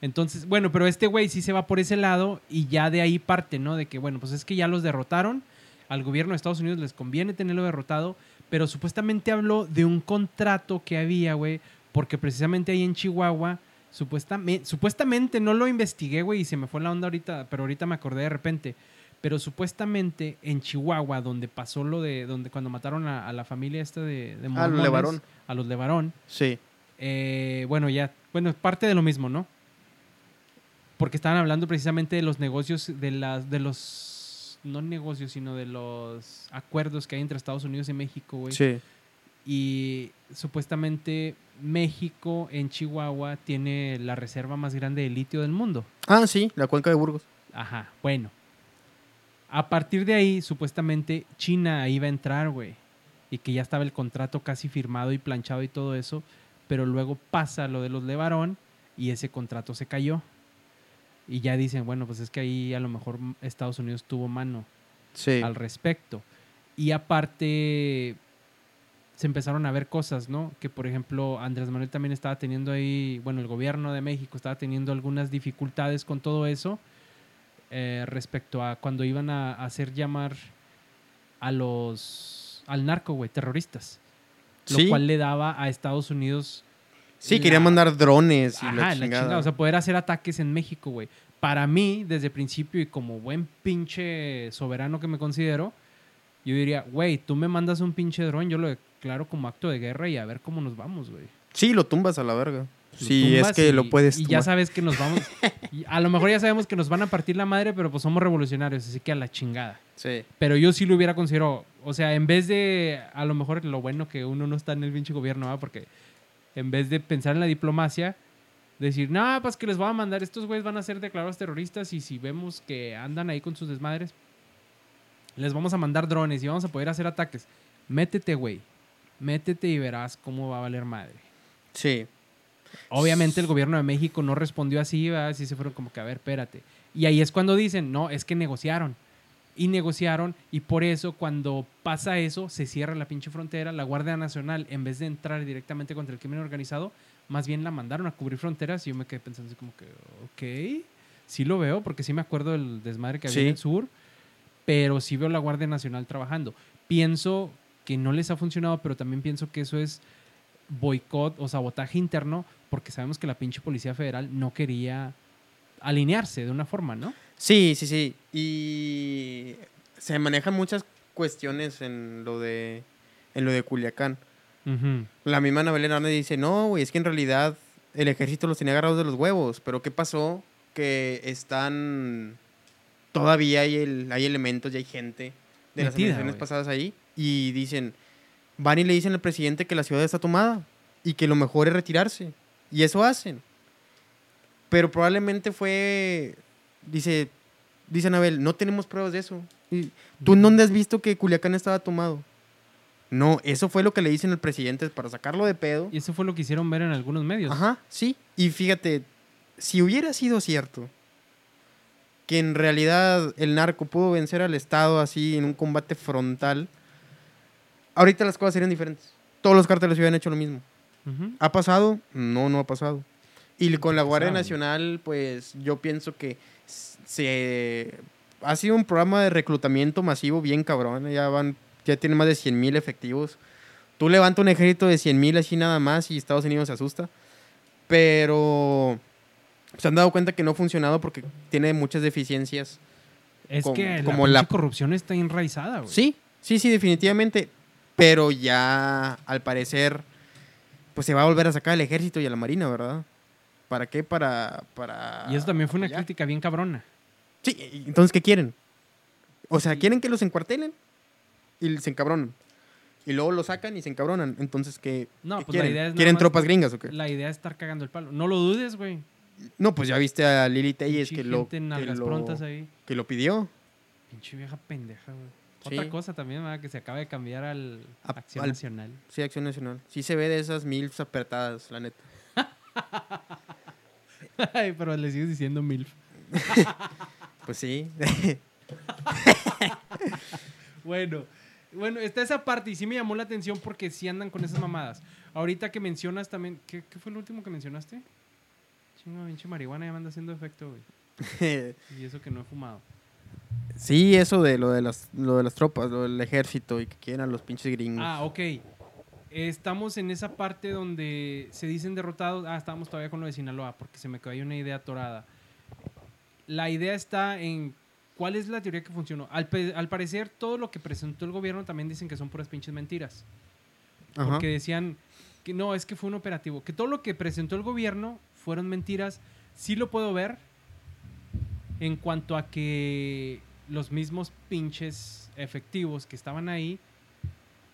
Entonces, bueno, pero este güey sí se va por ese lado y ya de ahí parte, ¿no? De que, bueno, pues es que ya los derrotaron. Al gobierno de Estados Unidos les conviene tenerlo derrotado. Pero supuestamente habló de un contrato que había, güey. Porque precisamente ahí en Chihuahua, supuestamente, supuestamente no lo investigué, güey, y se me fue la onda ahorita, pero ahorita me acordé de repente. Pero supuestamente en Chihuahua, donde pasó lo de, donde cuando mataron a, a la familia esta de, de A los mormones, Levarón. A los Levarón. Sí. Eh, bueno, ya, bueno, es parte de lo mismo, ¿no? Porque estaban hablando precisamente de los negocios, de las, de los, no negocios, sino de los acuerdos que hay entre Estados Unidos y México, güey. Sí. Y supuestamente México en Chihuahua tiene la reserva más grande de litio del mundo. Ah, sí, la cuenca de Burgos. Ajá, bueno. A partir de ahí, supuestamente China iba a entrar, güey. Y que ya estaba el contrato casi firmado y planchado y todo eso. pero luego pasa lo de los Levarón y ese contrato se cayó. Y ya dicen, bueno, pues es que ahí a lo mejor Estados Unidos tuvo mano Sí. al respecto. Y aparte se empezaron a ver cosas, ¿no? Que por ejemplo Andrés Manuel también estaba teniendo ahí, bueno, el gobierno de México estaba teniendo algunas dificultades con todo eso eh, respecto a cuando iban a, a hacer llamar a los al narco, güey, terroristas. Lo Sí. cual le daba a Estados Unidos Sí, la- quería mandar drones y Ajá, la la chingada. chingada. O sea, poder hacer ataques en México, güey. Para mí, desde el principio y como buen pinche soberano que me considero, yo diría, güey, tú me mandas un pinche dron, yo lo declaro como acto de guerra y a ver cómo nos vamos, güey. Sí, lo tumbas a la verga. Lo Sí, es que y- lo puedes Y ya tumbar. sabes que nos vamos. y a lo mejor ya sabemos que nos van a partir la madre, pero pues somos revolucionarios, así que a la chingada. Sí. Pero yo sí lo hubiera considerado. O sea, en vez de. A lo mejor lo bueno que uno no está en el pinche gobierno, ¿va? Porque en vez de pensar en la diplomacia, decir, no, pues que les voy a mandar, estos güeyes van a ser declarados terroristas y si vemos que andan ahí con sus desmadres, les vamos a mandar drones y vamos a poder hacer ataques. Métete, güey. Métete y verás cómo va a valer madre. Sí. Obviamente el gobierno de México no respondió así, ¿verdad? Así se fueron como que, a ver, espérate. Y ahí es cuando dicen, no, es que negociaron. Y negociaron, y por eso cuando pasa eso, se cierra la pinche frontera. La Guardia Nacional, en vez de entrar directamente contra el crimen organizado, más bien la mandaron a cubrir fronteras. Y yo me quedé pensando así como que, ok, sí lo veo, porque sí me acuerdo del desmadre que había Sí. en el sur, pero sí veo la Guardia Nacional trabajando. Pienso que no les ha funcionado, pero también pienso que eso es boicot o sabotaje interno, porque sabemos que la pinche Policía Federal no quería alinearse de una forma, ¿no? Sí, sí, sí. Y se manejan muchas cuestiones en lo de en lo de Culiacán. La misma Anabel Hernández dice, no, güey, es que en realidad el ejército los tenía agarrados de los huevos. Pero ¿qué pasó? Que están... Todavía hay, el, hay elementos y hay gente de las administraciones pasadas ahí. Y dicen, van y le dicen al presidente que la ciudad está tomada y que lo mejor es retirarse. Y eso hacen. Pero probablemente fue, dice, dice Anabel, no tenemos pruebas de eso. Y, ¿Tú en dónde has visto que Culiacán estaba tomado? No, eso fue lo que le dicen al presidente para sacarlo de pedo. Y eso fue lo que hicieron ver en algunos medios. Ajá, sí. Y fíjate, si hubiera sido cierto que en realidad el narco pudo vencer al Estado así en un combate frontal, ahorita las cosas serían diferentes. Todos los cárteles hubieran hecho lo mismo. ¿Ha pasado? No, no ha pasado. Y con la Guardia. Nacional, pues yo pienso que se ha sido un programa de reclutamiento masivo bien cabrón. Ya van, ya tiene más de 100 mil efectivos. Tú levanta un ejército de 100 mil así nada más y Estados Unidos se asusta. Pero se han dado cuenta que no ha funcionado porque tiene muchas deficiencias. Es Como- que como la, corrupción está enraizada, güey. Sí, sí, sí, definitivamente. Pero ya, al parecer, pues se va a volver a sacar el ejército y a la marina, ¿verdad? ¿Para qué? Para... para Y eso también fue una crítica bien cabrona. Sí, entonces, ¿qué quieren? O sea, quieren que los encuartelen y se encabronan. Y luego los sacan y se encabronan. Entonces, ¿qué, No, qué pues la quieren? idea es nada ¿Quieren más- tropas gringas o qué? La idea es estar cagando el palo. No lo dudes, güey. No, pues ya viste a Lili Telles que lo, que, lo, ahí. que lo pidió. Pinche vieja pendeja, güey. Sí. Otra cosa también, ¿verdad? Que se acaba de cambiar al A- Acción al- Nacional. Sí, Acción Nacional. Sí se ve de esas mil apretadas, la neta. Ay, pero le sigues diciendo MILF. Pues sí. Bueno, bueno, está esa parte y sí me llamó la atención porque sí andan con esas mamadas. Ahorita que mencionas también, ¿qué, qué fue lo último que mencionaste? Chingo, pinche marihuana ya me anda haciendo efecto, güey. Y eso que no he fumado. Sí, eso de lo de las, lo de las tropas, lo del ejército y que quieran a los pinches gringos. Ah, ok. Estamos en esa parte donde se dicen derrotados. Ah, estábamos todavía con lo de Sinaloa porque se me cayó una idea atorada. La idea está en cuál es la teoría que funcionó. Al, al parecer, todo lo que presentó el gobierno también dicen que son puras pinches mentiras. Ajá. Porque decían que no, es que fue un operativo. Que todo lo que presentó el gobierno fueron mentiras. Sí lo puedo ver en cuanto a que los mismos pinches efectivos que estaban ahí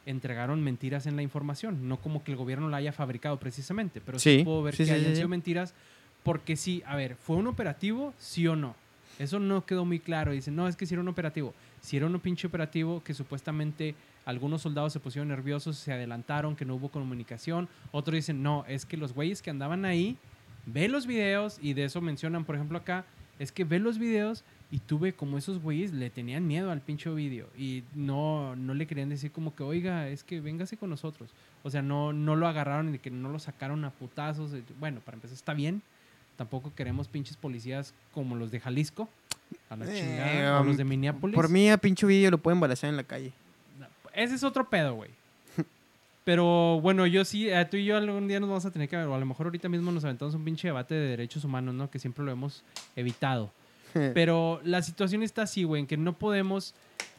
entregaron mentiras en la información. No como que el gobierno la haya fabricado precisamente, pero sí, Sí, puedo ver sí, que sí, hayan sí, sido mentiras. Porque sí, a ver, ¿fue un operativo? Sí o no. Eso no quedó muy claro. Dicen, no, es que si era un operativo. Si era un pinche operativo que supuestamente algunos soldados se pusieron nerviosos, se adelantaron, que no hubo comunicación. Otros dicen, no, es que los güeyes que andaban ahí, ve los videos y de eso mencionan, por ejemplo, acá, es que ve los videos y tuve como esos güeyes le tenían miedo al pinche vídeo y no, no le querían decir como que, oiga, es que véngase con nosotros. O sea, no, no lo agarraron y que no lo sacaron a putazos. Bueno, para empezar, está bien. Tampoco queremos pinches policías como los de Jalisco, a la Eh, chingada, o um, los de Minneapolis. Por mí, a pinche vídeo lo pueden balasear en la calle. Ese es otro pedo, güey. Pero bueno, yo sí, eh, tú y yo algún día nos vamos a tener que ver, o a lo mejor ahorita mismo nos aventamos un pinche debate de derechos humanos, ¿no? Que siempre lo hemos evitado. Pero la situación está así, güey, en que no podemos,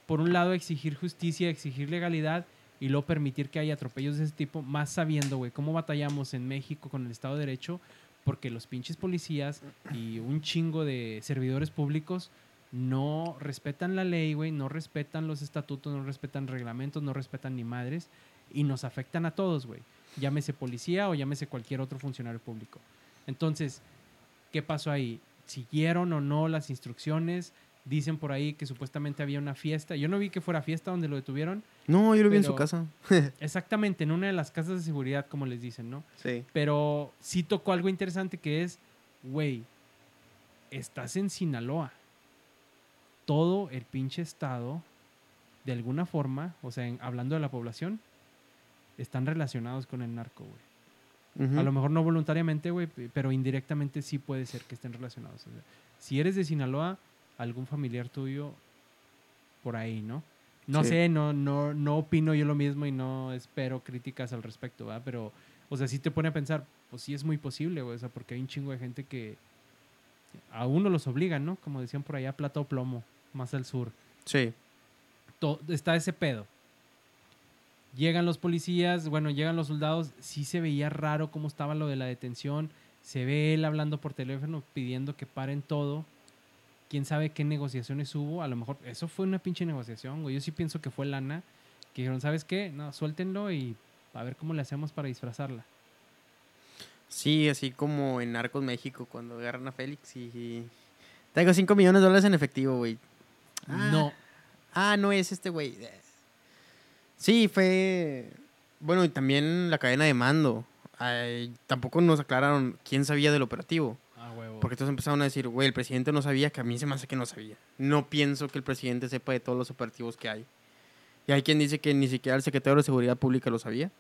por un lado, exigir justicia, exigir legalidad y luego permitir que haya atropellos de ese tipo, más sabiendo, güey, cómo batallamos en México con el Estado de Derecho, porque los pinches policías y un chingo de servidores públicos no respetan la ley, güey, no respetan los estatutos, no respetan reglamentos, no respetan ni madres y nos afectan a todos, güey. Llámese policía o llámese cualquier otro funcionario público. Entonces, ¿qué pasó ahí? ¿Siguieron o no las instrucciones? Dicen por ahí que supuestamente había una fiesta. Yo no vi que fuera fiesta donde lo detuvieron. No, yo lo vi en su casa. Exactamente, en una de las casas de seguridad, como les dicen, ¿no? Sí. Pero sí tocó algo interesante que es, güey, estás en Sinaloa. Todo el pinche estado, de alguna forma, o sea, en- hablando de la población, están relacionados con el narco, güey. A lo mejor no voluntariamente, güey, pero indirectamente sí puede ser que estén relacionados. O sea, si eres de Sinaloa, algún familiar tuyo por ahí, ¿no? No Sí. sé, no, no, no opino yo lo mismo y no espero críticas al respecto, ¿verdad? Pero, o sea, sí te pone a pensar, pues sí es muy posible, güey, o sea, porque hay un chingo de gente que a uno los obligan, ¿no? Como decían por allá, plata o plomo, más al sur Sí. to- está ese pedo. Llegan los policías, bueno, llegan los soldados, sí se veía raro cómo estaba lo de la detención, se ve él hablando por teléfono pidiendo que paren todo. Quién sabe qué negociaciones hubo, a lo mejor eso fue una pinche negociación, güey. Yo sí pienso que fue lana, que dijeron, ¿sabes qué? No, suéltenlo y a ver cómo le hacemos para disfrazarla. Sí, así como en Narcos México, cuando agarran a Félix y... Tengo 5 millones de dólares en efectivo, güey. Ah, No, Ah, no es este güey. Sí, fue... Bueno, y también la cadena de mando. Ay, tampoco nos aclararon quién sabía del operativo. a huevo. Porque todos empezaron a decir, güey, el presidente no sabía, que a mí se me hace que no sabía. No pienso que el presidente sepa de todos los operativos que hay. Y hay quien dice que ni siquiera el secretario de Seguridad Pública lo sabía.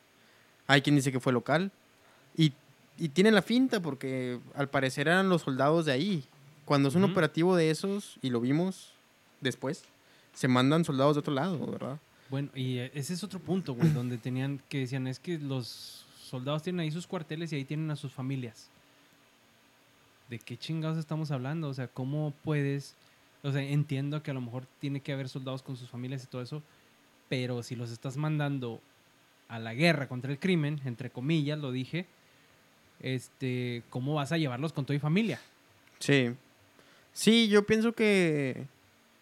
Hay quien dice que fue local. Y, y tiene la finta porque al parecer eran los soldados de ahí. Cuando es un operativo de esos, y lo vimos después, se mandan soldados de otro lado, ¿verdad? Bueno, y eh, ese es otro punto, güey, donde tenían que decían, es que los soldados tienen ahí sus cuarteles y ahí tienen a sus familias. ¿De qué chingados estamos hablando? O sea, ¿cómo puedes? O sea, entiendo que a lo mejor tiene que haber soldados con sus familias y todo eso, pero si los estás mandando a la guerra contra el crimen, entre comillas, lo dije, este, ¿cómo vas a llevarlos con toda y familia? Sí. Sí, yo pienso que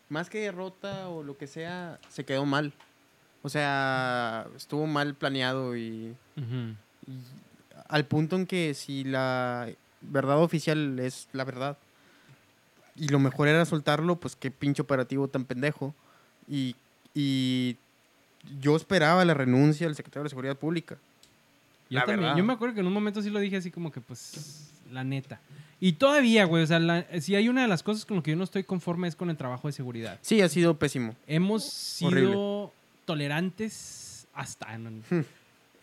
más que derrota o lo que sea, se quedó mal. O sea, estuvo mal planeado y, y al punto en que si la verdad oficial es la verdad y lo mejor era soltarlo, pues qué pinche operativo tan pendejo. Y, y yo esperaba la renuncia del secretario de Seguridad Pública. Yo La también. verdad. Yo me acuerdo que en un momento sí lo dije así como que, pues, la neta. Y todavía, güey, o sea, la- si hay una de las cosas con lo que yo no estoy conforme es con el trabajo de seguridad. Sí, ha sido pésimo. Hemos sido Horrible. Tolerantes hasta... no. Hmm.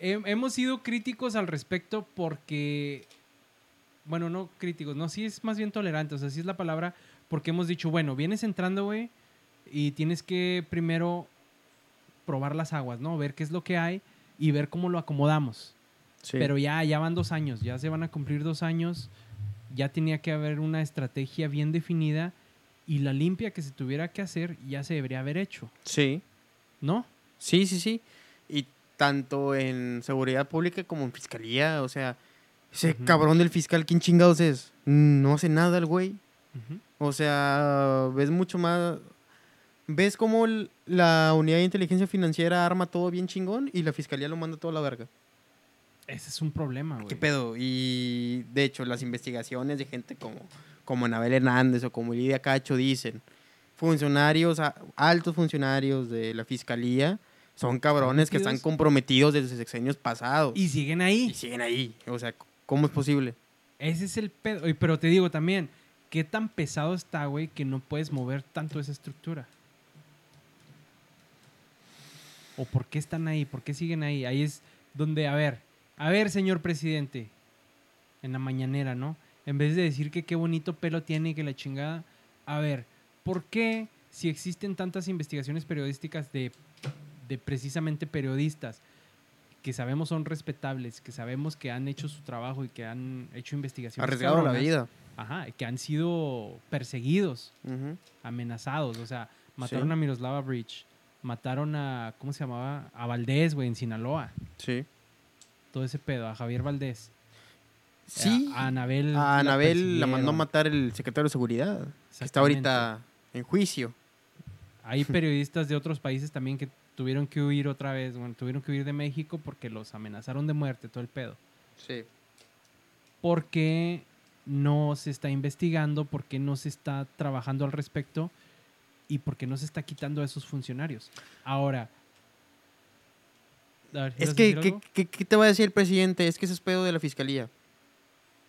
Hem- hemos sido críticos al respecto porque... Bueno, no críticos, no, sí es más bien tolerantes, o sea, sí es la palabra, porque hemos dicho, bueno, vienes entrando, güey, y tienes que primero probar las aguas, ¿no? Ver qué es lo que hay y ver cómo lo acomodamos. Sí. Pero ya, ya van dos años, ya se van a cumplir dos años, ya tenía que haber una estrategia bien definida y la limpia que se tuviera que hacer ya se debería haber hecho, sí. ¿no? Sí, sí, sí. Y tanto en seguridad pública como en fiscalía, o sea, ese cabrón del fiscal, ¿quién chingados es? No hace nada el güey. O sea, ves mucho más... ¿Ves cómo el- la unidad de inteligencia financiera arma todo bien chingón y la fiscalía lo manda toda la verga? Ese es un problema, güey. ¿Qué pedo? Y de hecho, las investigaciones de gente como, como Anabel Hernández o como Lidia Cacho dicen, funcionarios, altos funcionarios de la fiscalía, son cabrones que están Comprometidos. desde sexenios pasados. Y siguen ahí. Y siguen ahí. O sea, ¿cómo es posible? Ese es el pedo. Pero te digo también, ¿qué tan pesado está, güey, que no puedes mover tanto esa estructura? ¿O por qué están ahí? ¿Por qué siguen ahí? Ahí es donde, a ver, a ver, señor presidente, en la mañanera, ¿no? En vez de decir que qué bonito pelo tiene y que la chingada, a ver, ¿por qué si existen tantas investigaciones periodísticas de, de precisamente periodistas que sabemos son respetables, que sabemos que han hecho su trabajo y que han hecho investigaciones Arriesgado la vida. Ajá, que han sido perseguidos, amenazados. O sea, mataron Sí. a Miroslava Bridge, mataron a, ¿cómo se llamaba? A Valdés, güey, en Sinaloa. Sí. Todo ese pedo, a Javier Valdés. Sí. A, a Anabel. A Anabel la mandó a matar el secretario de Seguridad, que está ahorita en juicio. Hay periodistas de otros países también que tuvieron que huir otra vez, bueno, tuvieron que huir de México porque los amenazaron de muerte, todo el pedo. Sí. porque no se está investigando, porque no se está trabajando al respecto y porque no se está quitando a esos funcionarios. Ahora, a ver, Es ¿ibas a que, ¿qué, qué- qué te va a decir el presidente? Es que ese es pedo de la fiscalía.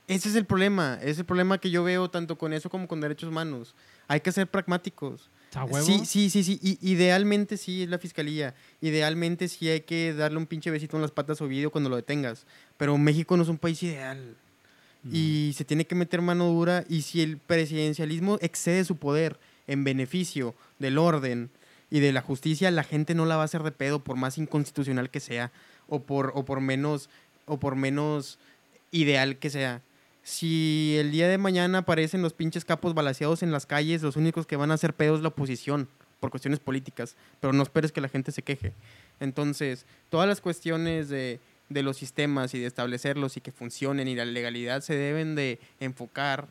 Ese es el problema. Es el problema que yo veo tanto con eso como con derechos humanos. Hay que ser pragmáticos. ¿A huevo? Sí, sí, sí, sí. I- idealmente sí es la fiscalía. Idealmente sí hay que darle un pinche besito en las patas a Ovidio cuando lo detengas. Pero México no es un país ideal. Y se tiene que meter mano dura. Y si el presidencialismo excede su poder en beneficio del orden y de la justicia, la gente no la va a hacer de pedo por más inconstitucional que sea o por, o por menos o por menos ideal que sea. Si el día de mañana aparecen los pinches capos balaseados en las calles, los únicos que van a hacer pedo es la oposición por cuestiones políticas, pero no esperes que la gente se queje. Entonces, todas las cuestiones de, de los sistemas y de establecerlos y que funcionen y la legalidad se deben de enfocar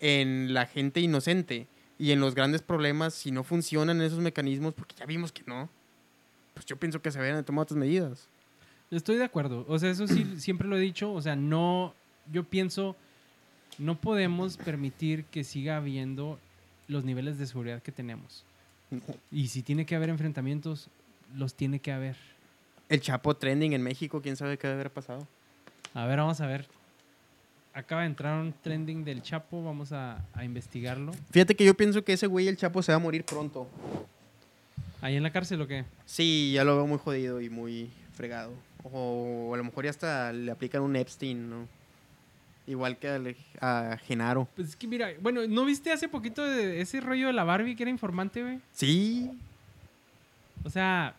en la gente inocente y en los grandes problemas si no funcionan esos mecanismos, porque ya vimos que no. Pues yo pienso que se deben de tomar otras medidas. Estoy de acuerdo. O sea, eso sí, siempre lo he dicho. O sea, no, yo pienso, no podemos permitir que siga habiendo los niveles de seguridad que tenemos. Y si tiene que haber enfrentamientos, los tiene que haber. El Chapo trending en México, quién sabe qué debe haber pasado. A ver, vamos a ver. Acaba de entrar un trending del Chapo, vamos a, a investigarlo. Fíjate que yo pienso que ese güey, el Chapo, se va a morir pronto. ¿Ahí en la cárcel o qué? Sí, ya lo veo muy jodido y muy fregado. O a lo mejor ya hasta le aplican un Epstein, ¿no? Igual que al- a Genaro. Pues es que mira, bueno, ¿no viste hace poquito de ese rollo de la Barbie que era informante, güey? Sí, O sea,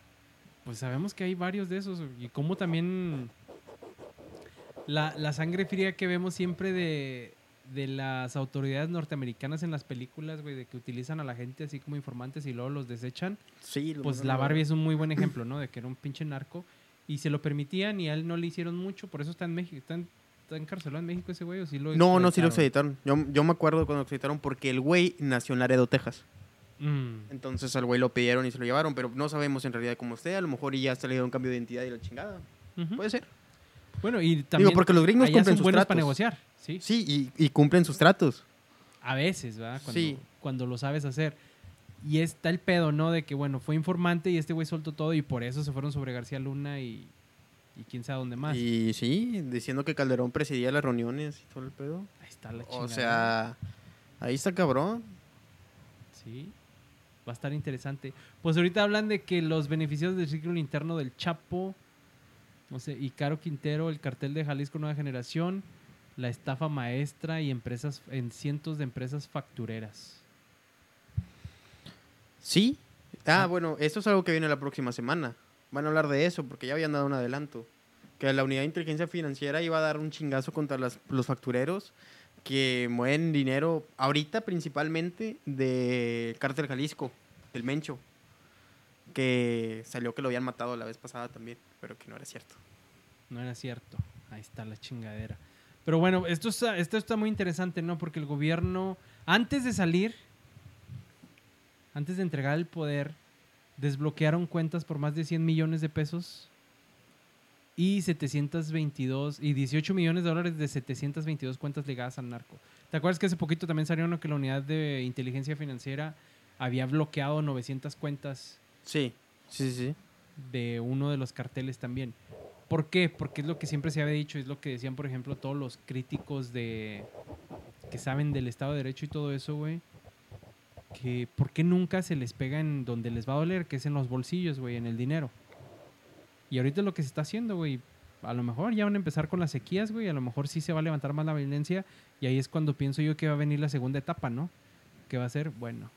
pues sabemos que hay varios de esos. Y como también la, la sangre fría que vemos siempre de, de las autoridades norteamericanas en las películas, güey, de que utilizan a la gente así como informantes y luego los desechan. sí. lo Pues la Barbie es un muy buen ejemplo, ¿no? De que era un pinche narco y se lo permitían y a él no le hicieron mucho, por eso está en México. ¿Está, en- está encarcelado en México ese güey o sí lo No, no, sí lo extraditaron? Yo, yo me acuerdo cuando lo extraditaron porque el güey nació en Laredo, Texas. Mm. Entonces al güey lo pidieron y se lo llevaron, pero no sabemos en realidad cómo esté. A lo mejor ya se le dio un cambio de identidad y la chingada. Puede ser. Bueno, y también porque los gringos allá cumplen son sus buenos tratos. para negociar, ¿sí? Sí, y, y cumplen sus tratos. A veces, ¿verdad? Cuando, Sí. cuando lo sabes hacer. Y está el pedo, ¿no? De que, bueno, fue informante y este güey soltó todo y por eso se fueron sobre García Luna y, y quién sabe dónde más. Y sí, diciendo que Calderón presidía las reuniones y todo el pedo. Ahí está la chingada. O sea, ahí está cabrón. Sí. Va a estar interesante. Pues ahorita hablan de que los beneficios del ciclo interno del Chapo, no sé, y Caro Quintero, el cartel de Jalisco Nueva Generación, la estafa maestra y empresas, en cientos de empresas factureras. Sí. Ah, Ah. bueno, esto es algo que viene la próxima semana. Van a hablar de eso porque ya habían dado un adelanto. Que la unidad de inteligencia financiera iba a dar un chingazo contra las- los factureros que mueven dinero ahorita principalmente de Cártel Jalisco, del Mencho. Que salió que lo habían matado la vez pasada también, pero que no era cierto. No era cierto. Ahí está la chingadera. Pero bueno, esto está, esto está muy interesante, ¿no? Porque el gobierno, antes de salir, antes de entregar el poder, desbloquearon cuentas por más de 100 millones de pesos y 722 y 18 millones de dólares de 722 cuentas ligadas al narco. ¿Te acuerdas que hace poquito también salió uno que la unidad de inteligencia financiera había bloqueado 900 cuentas Sí, sí, sí. de uno de los carteles también? ¿Por qué? Porque es lo que siempre se había dicho, es lo que decían, por ejemplo, todos los críticos de que saben del Estado de Derecho y todo eso, güey. Que ¿por qué nunca se les pega en donde les va a doler, que es en los bolsillos, güey, en el dinero? Y ahorita es lo que se está haciendo, güey. A lo mejor ya van a empezar con las sequías, güey. A lo mejor sí se va a levantar más la violencia. Y ahí es cuando pienso yo que va a venir la segunda etapa, ¿no? Que va a ser, bueno,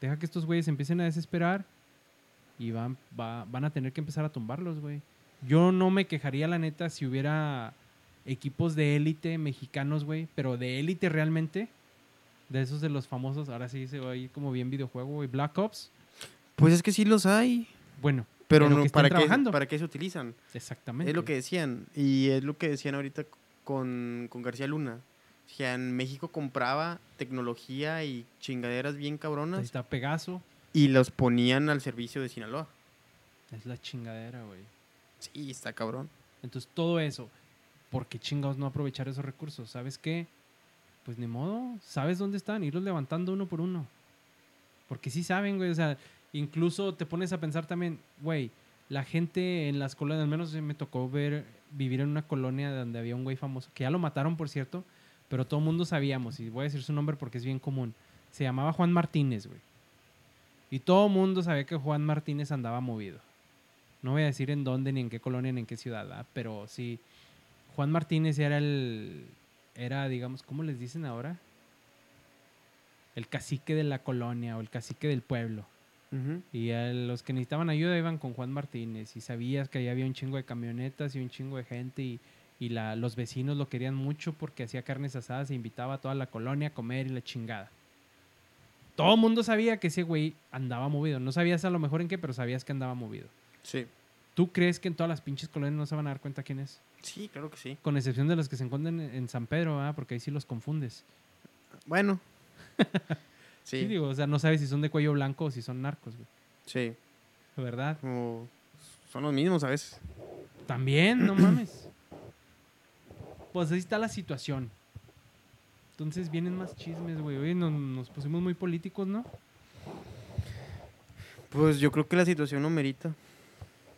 deja que estos güeyes empiecen a desesperar y van, va- van a tener que empezar a tumbarlos, güey. Yo no me quejaría, la neta, si hubiera equipos de élite mexicanos, güey, pero de élite realmente, de esos de los famosos, ahora sí se va ahí como bien videojuego, güey, Black Ops. Pues es que sí los hay. Bueno, Pero, Pero no, que ¿para, qué. ¿para qué se utilizan? exactamente. Es lo que decían. Y es lo que decían ahorita con, con García Luna. Decían, México compraba tecnología y chingaderas bien Ahí cabronas está Pegaso, y los ponían al servicio de Sinaloa. es la chingadera, güey. Sí, está cabrón. Entonces, todo eso, ¿por qué chingados no aprovechar esos recursos? ¿Sabes qué? Pues ni modo, ¿sabes dónde están? Irlos levantando uno por uno. Porque sí saben, güey, o sea, incluso te pones a pensar también, güey, la gente en las colonias, al menos me tocó ver, vivir en una colonia donde había un güey famoso, que ya lo mataron, por cierto, pero todo el mundo sabíamos, y voy a decir su nombre porque es bien común, se llamaba Juan Martínez, güey. Y todo el mundo sabía que Juan Martínez andaba movido. No voy a decir en dónde, ni en qué colonia, ni en qué ciudad, pero sí, Juan Martínez era el, era, digamos, ¿cómo les dicen ahora? El cacique de la colonia o el cacique del pueblo. Y a los que necesitaban ayuda iban con Juan Martínez y sabías que ahí había un chingo de camionetas y un chingo de gente y, y la, los vecinos lo querían mucho porque hacía carnes asadas e invitaba a toda la colonia a comer y la chingada. Todo el mundo sabía que ese güey andaba movido. No sabías a lo mejor en qué, pero sabías que andaba movido. Sí. ¿Tú crees que en todas las pinches colonias no se van a dar cuenta quién es? Sí, claro que sí. Con excepción de los que se encuentran en, San Pedro, ¿verdad? Porque ahí sí los confundes. Bueno. Sí. sí, digo, o sea, no sabes si son de cuello blanco o si son narcos, güey. sí. ¿Verdad? Como son los mismos a veces. También, no mames. Pues ahí está la situación. Entonces vienen más chismes, güey. Oye, nos, nos pusimos muy políticos, ¿no? Pues yo creo que la situación no merita.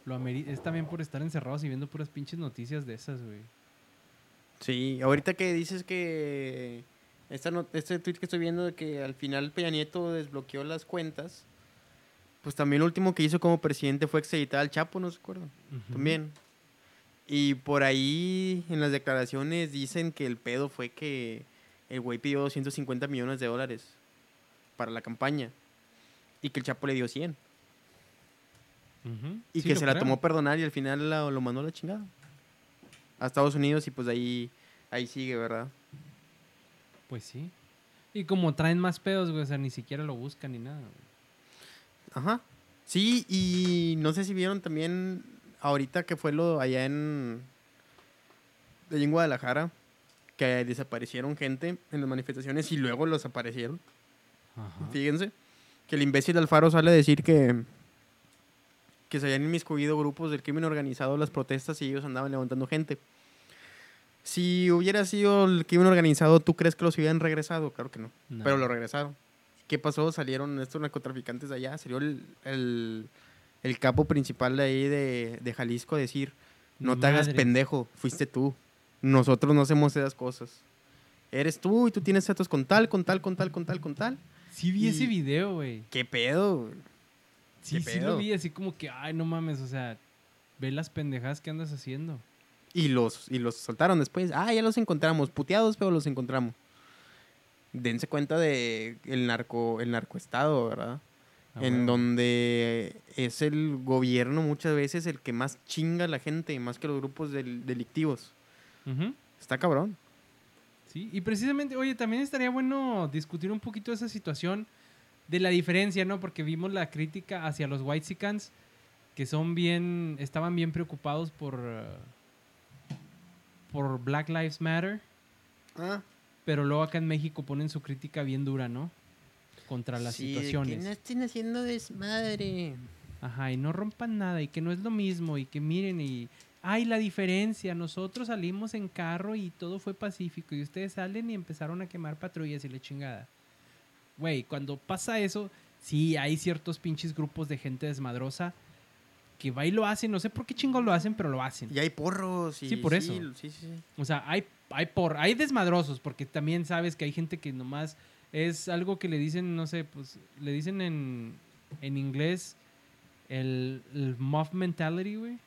Lo es también por estar encerrados y viendo puras pinches noticias de esas, güey. Sí, ahorita que dices que esta no- este tweet que estoy viendo de que al final Peña Nieto desbloqueó las cuentas, pues también lo último que hizo como presidente fue extraditar al Chapo, ¿no se acuerdan? También. Y por ahí en las declaraciones dicen que el pedo fue que el güey pidió 250 millones de dólares para la campaña y que el Chapo le dio 100 Y Sí, que se la creo. tomó perdonar y al final lo mandó a la chingada a Estados Unidos y pues ahí ahí sigue, ¿verdad? Pues sí. Y como traen más pedos, güey, o sea, ni siquiera lo buscan ni nada, güey. Ajá. Sí, y no sé si vieron también ahorita que fue lo allá en allá en Guadalajara que desaparecieron gente en las manifestaciones y luego los aparecieron. Ajá. Fíjense que el imbécil Alfaro sale a decir que que se habían inmiscuido grupos del crimen organizado las protestas y ellos andaban levantando gente. Si hubiera sido el crimen organizado, ¿tú crees que los hubieran regresado? Claro que no. No. Pero lo regresaron. ¿Qué pasó? Salieron estos narcotraficantes de allá. Salió el, el, el capo principal de ahí de, de Jalisco a decir, no te hagas pendejo, fuiste tú. Nosotros no hacemos esas cosas. Eres tú y tú tienes datos con tal, con tal, con tal, con tal, con tal. Sí vi ese y- video, güey. ¿Qué pedo? güey? Sí, ¿Qué sí lo vi así como que, ay, no mames, o sea, ve las pendejadas que andas haciendo. Y los, y los soltaron después. Ah, ya los encontramos. Puteados, pero los encontramos. Dense cuenta de el narco, el narcoestado, ¿verdad? Ah, en huevo. donde es el gobierno muchas veces el que más chinga a la gente, más que los grupos del- delictivos. Ujú. Está cabrón. Sí, y precisamente, oye, también estaría bueno discutir un poquito esa situación de la diferencia, ¿no? Porque vimos la crítica hacia los Whitesicans, que son bien, estaban bien preocupados por, eh, por Black Lives Matter, Ah, pero luego acá en México ponen su crítica bien dura, ¿no? Contra las situaciones. estén haciendo desmadre. Ajá, y no rompan nada, y que no es lo mismo, y que miren, y ay, la diferencia, nosotros salimos en carro y todo fue pacífico y ustedes salen y empezaron a quemar patrullas y la chingada. Güey, cuando pasa eso, sí hay ciertos pinches grupos de gente desmadrosa que va y lo hacen, no sé por qué chingos lo hacen, pero lo hacen. Y hay porros. Y, Sí, por eso. Sí, sí, sí. O sea, hay, hay por, hay desmadrosos, porque también sabes que hay gente que nomás es algo que le dicen, no sé, pues le dicen en, en inglés el, el mob mentality, güey.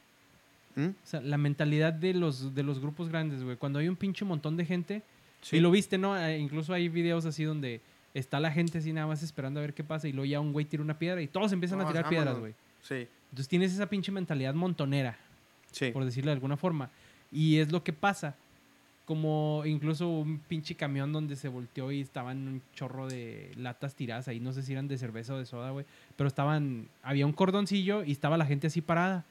¿Mm? O sea, la mentalidad de los, de los grupos grandes, güey. Cuando hay un pinche montón de gente, Sí. y lo viste, ¿no? Eh, incluso hay videos así donde está la gente así nada más esperando a ver qué pasa y luego ya un güey tira una piedra y todos empiezan a tirar piedras, güey. Sí, Entonces tienes esa pinche mentalidad montonera sí. por decirlo de alguna forma. Y es lo que pasa. Como incluso un pinche camión donde se volteó y estaban un chorro de latas tiradas ahí, no sé si eran de cerveza o de soda, güey. Pero estaban, había un cordoncillo y estaba la gente así parada.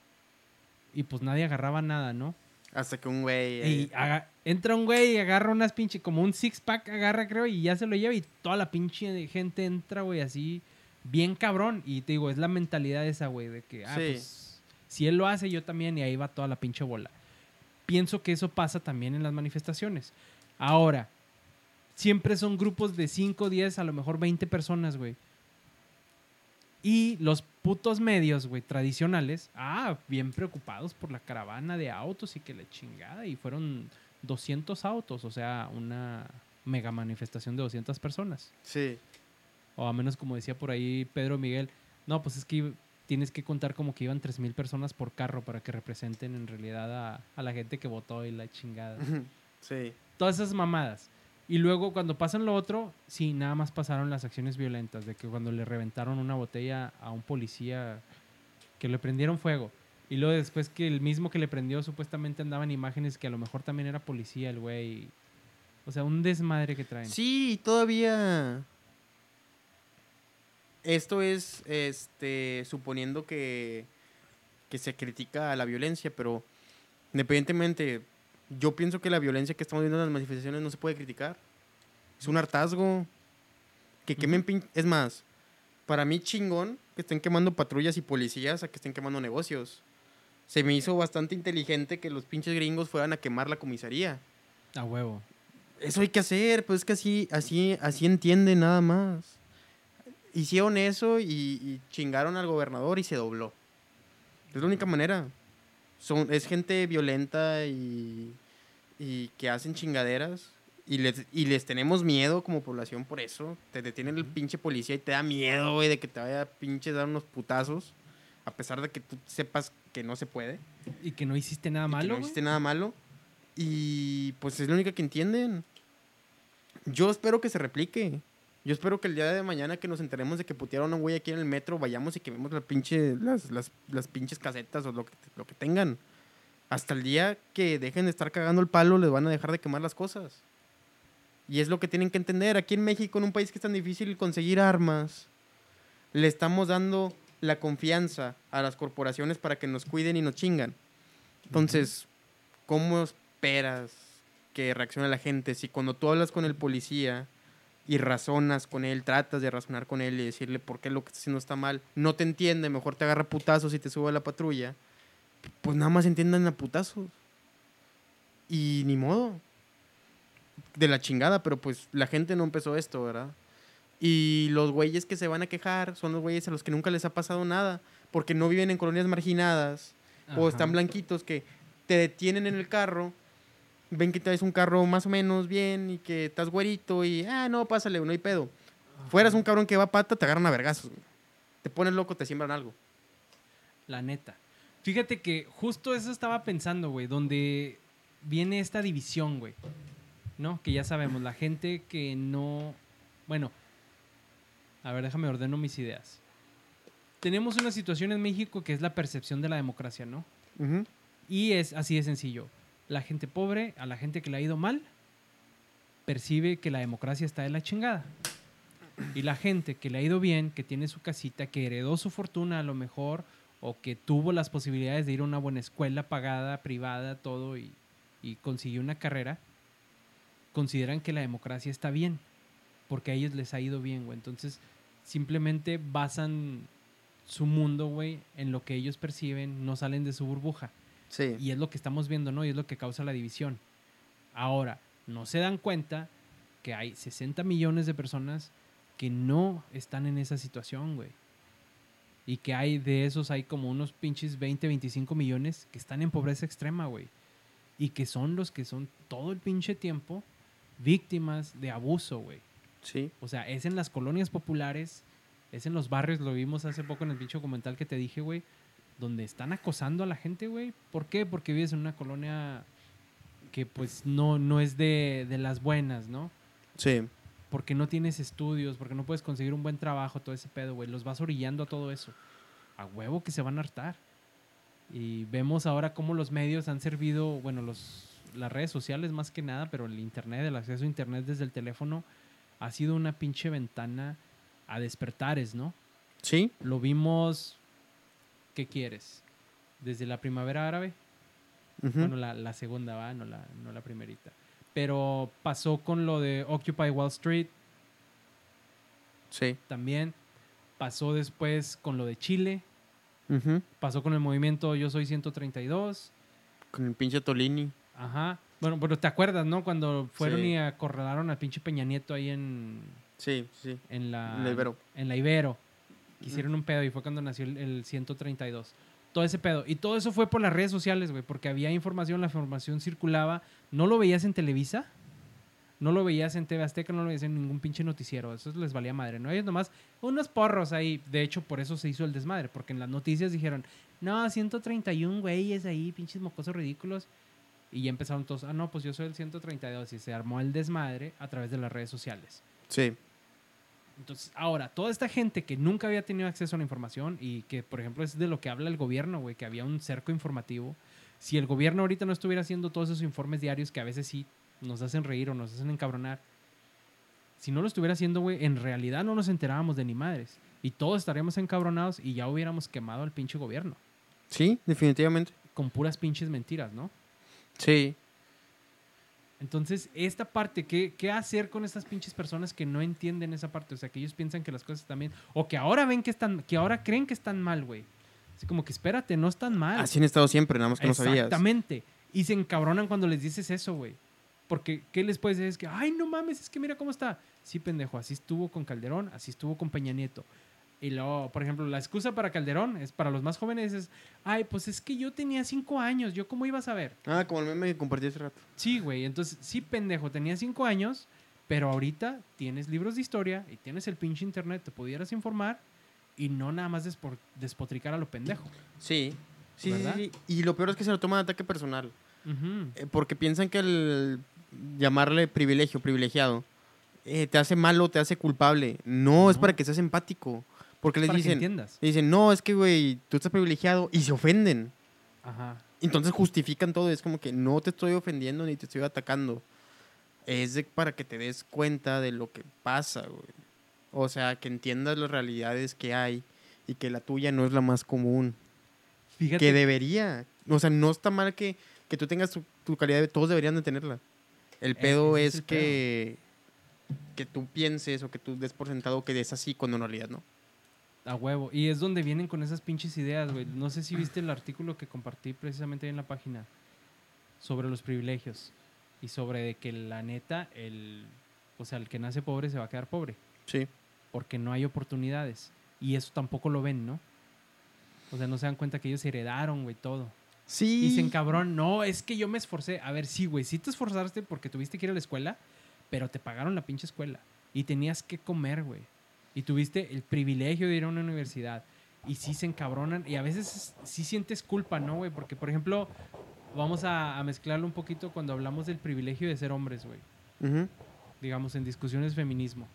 Y pues nadie agarraba nada, ¿no? Hasta que un güey... Y eh, entra un güey y agarra unas pinche, como un six pack agarra, creo, y ya se lo lleva y toda la pinche gente entra, güey, así, bien cabrón. Y te digo, es la mentalidad esa, güey, de que, ah, Sí. pues, si él lo hace, yo también, y ahí va toda la pinche bola. Pienso que eso pasa también en las manifestaciones. Ahora, siempre son grupos de 5, 10, a lo mejor 20 personas, güey. Y los putos medios, güey, tradicionales, ah, bien preocupados por la caravana de autos y que la chingada. Y fueron 200 autos, o sea, una mega manifestación de 200 personas. Sí. O a menos como decía por ahí Pedro Miguel, no, pues es que tienes que contar como que iban 3.000 personas por carro para que representen en realidad a, a la gente que votó y la chingada. Sí. Todas esas mamadas. Y luego cuando pasan lo otro, sí, nada más pasaron las acciones violentas, de que cuando le reventaron una botella a un policía, que le prendieron fuego. Y luego después que el mismo que le prendió supuestamente andaban imágenes que a lo mejor también era policía el güey. O sea, un desmadre que traen. Sí, todavía. Esto es este suponiendo que, que se critica a la violencia, pero independientemente, yo pienso que la violencia que estamos viendo en las manifestaciones no se puede criticar. Es un hartazgo. Que quemen pin- Es más, para mí chingón que estén quemando patrullas y policías a que estén quemando negocios. Se me hizo bastante inteligente que los pinches gringos fueran a quemar la comisaría. A huevo. Eso hay que hacer, pues es que así, así, así entienden nada más. Hicieron eso y, y chingaron al gobernador y se dobló. Es la única manera. Son, es gente violenta y, y que hacen chingaderas. Y les, y les tenemos miedo como población por eso. Te detienen el pinche policía y te da miedo, güey, de que te vaya a pinche dar unos putazos. A pesar de que tú sepas que no se puede. Y que no hiciste nada y que malo. no güey. hiciste nada malo. Y pues es la única que entienden. Yo espero que se replique. Yo espero que el día de mañana que nos enteremos de que putearon a un güey aquí en el metro, vayamos y quememos la pinche, las, las, las pinches casetas o lo que, lo que tengan. Hasta el día que dejen de estar cagando el palo, les van a dejar de quemar las cosas. Y es lo que tienen que entender. Aquí en México, en un país que es tan difícil conseguir armas, le estamos dando la confianza a las corporaciones para que nos cuiden y nos chingan. Entonces, ¿cómo esperas que reaccione la gente si cuando tú hablas con el policía y razonas con él, tratas de razonar con él y decirle por qué lo que está haciendo está mal, no te entiende, mejor te agarra putazos y te sube a la patrulla, pues nada más entiendan a putazos. Y ni modo. De la chingada, pero pues la gente no empezó esto, ¿verdad? Y los güeyes que se van a quejar son los güeyes a los que nunca les ha pasado nada, porque no viven en colonias marginadas, o están blanquitos que te detienen en el carro, ven que traes un carro más o menos bien y que estás güerito y, ah, no, pásale, no hay pedo. Fueras un cabrón que va a pata, te agarran a vergazos. Te pones loco, te siembran algo. La neta. Fíjate que justo eso estaba pensando, güey, donde viene esta división, güey. ¿No? Que ya sabemos, la gente que no... Bueno, a ver, déjame ordeno mis ideas. Tenemos una situación en México que es la percepción de la democracia, ¿no? Ujú. Y es así de sencillo. La gente pobre, a la gente que le ha ido mal, percibe que la democracia está de la chingada. Y la gente que le ha ido bien, que tiene su casita, que heredó su fortuna a lo mejor, o que tuvo las posibilidades de ir a una buena escuela pagada, privada, todo, y, consiguió una carrera, consideran que la democracia está bien, porque a ellos les ha ido bien, güey. Entonces, simplemente basan su mundo, güey, en lo que ellos perciben, no salen de su burbuja. Sí. Y es lo que estamos viendo, ¿no? Y es lo que causa la división. Ahora, no se dan cuenta que hay 60 millones de personas que no están en esa situación, güey. Y que hay de esos, hay como unos pinches 20, 25 millones que están en pobreza extrema, güey. Y que son los que son todo el pinche tiempo víctimas de abuso, güey. Sí. O sea, es en las colonias populares, es en los barrios, lo vimos hace poco en el pinche documental que te dije, güey, donde están acosando a la gente, güey. ¿Por qué? Porque vives en una colonia que pues no, no es de, de las buenas, ¿no? Sí. Porque no tienes estudios, porque no puedes conseguir un buen trabajo, todo ese pedo, güey. Los vas orillando a todo eso. A huevo que se van a hartar. Y vemos ahora cómo los medios han servido, bueno, los, las redes sociales más que nada, pero el internet, el acceso a internet desde el teléfono, ha sido una pinche ventana a despertares, ¿no? Sí. Lo vimos, ¿qué quieres? Desde la primavera árabe, bueno, la, la segunda, va, no la, no la primerita. Pero pasó con lo de Occupy Wall Street Sí. también. Pasó después con lo de Chile. Ujú. Pasó con el movimiento Yo Soy 132. Con el pinche Tolini. Ajá. Bueno, pero te acuerdas, ¿no? Cuando fueron Sí. y acorralaron al pinche Peña Nieto ahí en, Sí, sí. en la... En la Ibero. En la Ibero. Que Hicieron un pedo y fue cuando nació el, el 132. Todo ese pedo. Y todo eso fue por las redes sociales, güey. Porque había información, la información circulaba. No lo veías en Televisa. No lo veías en TV Azteca, no lo veías en ningún pinche noticiero. Eso les valía madre, ¿no? Ellos nomás, unos porros ahí. De hecho, por eso se hizo el desmadre. Porque en las noticias dijeron, no, 131 güeyes ahí, pinches mocosos ridículos. Y ya empezaron todos, ah, no, pues yo soy el 132. Y se armó el desmadre a través de las redes sociales. Sí. Entonces, ahora, toda esta gente que nunca había tenido acceso a la información y que, por ejemplo, es de lo que habla el gobierno, güey, que había un cerco informativo. Si el gobierno ahorita no estuviera haciendo todos esos informes diarios que a veces sí nos hacen reír o nos hacen encabronar, si no lo estuviera haciendo, güey, en realidad no nos enterábamos de ni madres. Y todos estaríamos encabronados y ya hubiéramos quemado al pinche gobierno. Sí, definitivamente. Con puras pinches mentiras, ¿no? Sí. Entonces, esta parte, ¿qué, ¿qué hacer con estas pinches personas que no entienden esa parte? O sea, que ellos piensan que las cosas están bien. O que ahora ven que están, que ahora creen que están mal, güey. Así como que espérate, no están mal. Así han estado siempre, nada más que no sabías. Exactamente. Y se encabronan cuando les dices eso, güey. Porque, ¿qué les puedes decir? Es que, ay, no mames, es que mira cómo está. Sí, pendejo, así estuvo con Calderón, así estuvo con Peña Nieto. Y luego, por ejemplo, la excusa para Calderón es para los más jóvenes es, ay, pues es que yo tenía cinco años, ¿yo cómo iba a saber? Ah, como el meme que compartí hace rato. Sí, güey. Entonces, sí, pendejo, tenía cinco años, pero ahorita tienes libros de historia y tienes el pinche internet, te pudieras informar y no nada más despotricar a lo pendejo. Sí. Sí, sí. Y lo peor es que se lo toman de ataque personal. Eh, porque piensan que el llamarle privilegio, privilegiado, eh, te hace malo, te hace culpable. No, es para que seas empático. Porque les Para dicen, le dicen, no, es que, güey, tú estás privilegiado y se ofenden. Ajá. Entonces justifican todo. Es como que no te estoy ofendiendo ni te estoy atacando. Es de- para que te des cuenta de lo que pasa, güey. O sea, que entiendas las realidades que hay y que la tuya no es la más común. Fíjate. Que debería. O sea, no está mal que, que tú tengas tu, tu calidad de... Todos deberían de tenerla. El Eh, pedo es es, el pedo. que... Que tú pienses o que tú des por sentado que es así cuando en realidad no. A huevo. Y es donde vienen con esas pinches ideas, güey. No sé si viste el artículo que compartí precisamente ahí en la página sobre los privilegios y sobre de que la neta, el, o sea, el que nace pobre se va a quedar pobre Sí. porque no hay oportunidades. Y eso tampoco lo ven, ¿no? O sea, no se dan cuenta que ellos heredaron, güey, todo. Sí. Y dicen, cabrón, no, es que yo me esforcé. A ver, sí, güey, sí te esforzaste porque tuviste que ir a la escuela, pero te pagaron la pinche escuela. Y tenías que comer, güey. Y tuviste el privilegio de ir a una universidad. Y sí se encabronan. Y a veces es- sí sientes culpa, ¿no, güey? Porque, por ejemplo, vamos a, a mezclarlo un poquito cuando hablamos del privilegio de ser hombres, güey. Ujú. Digamos, en discusiones feminismo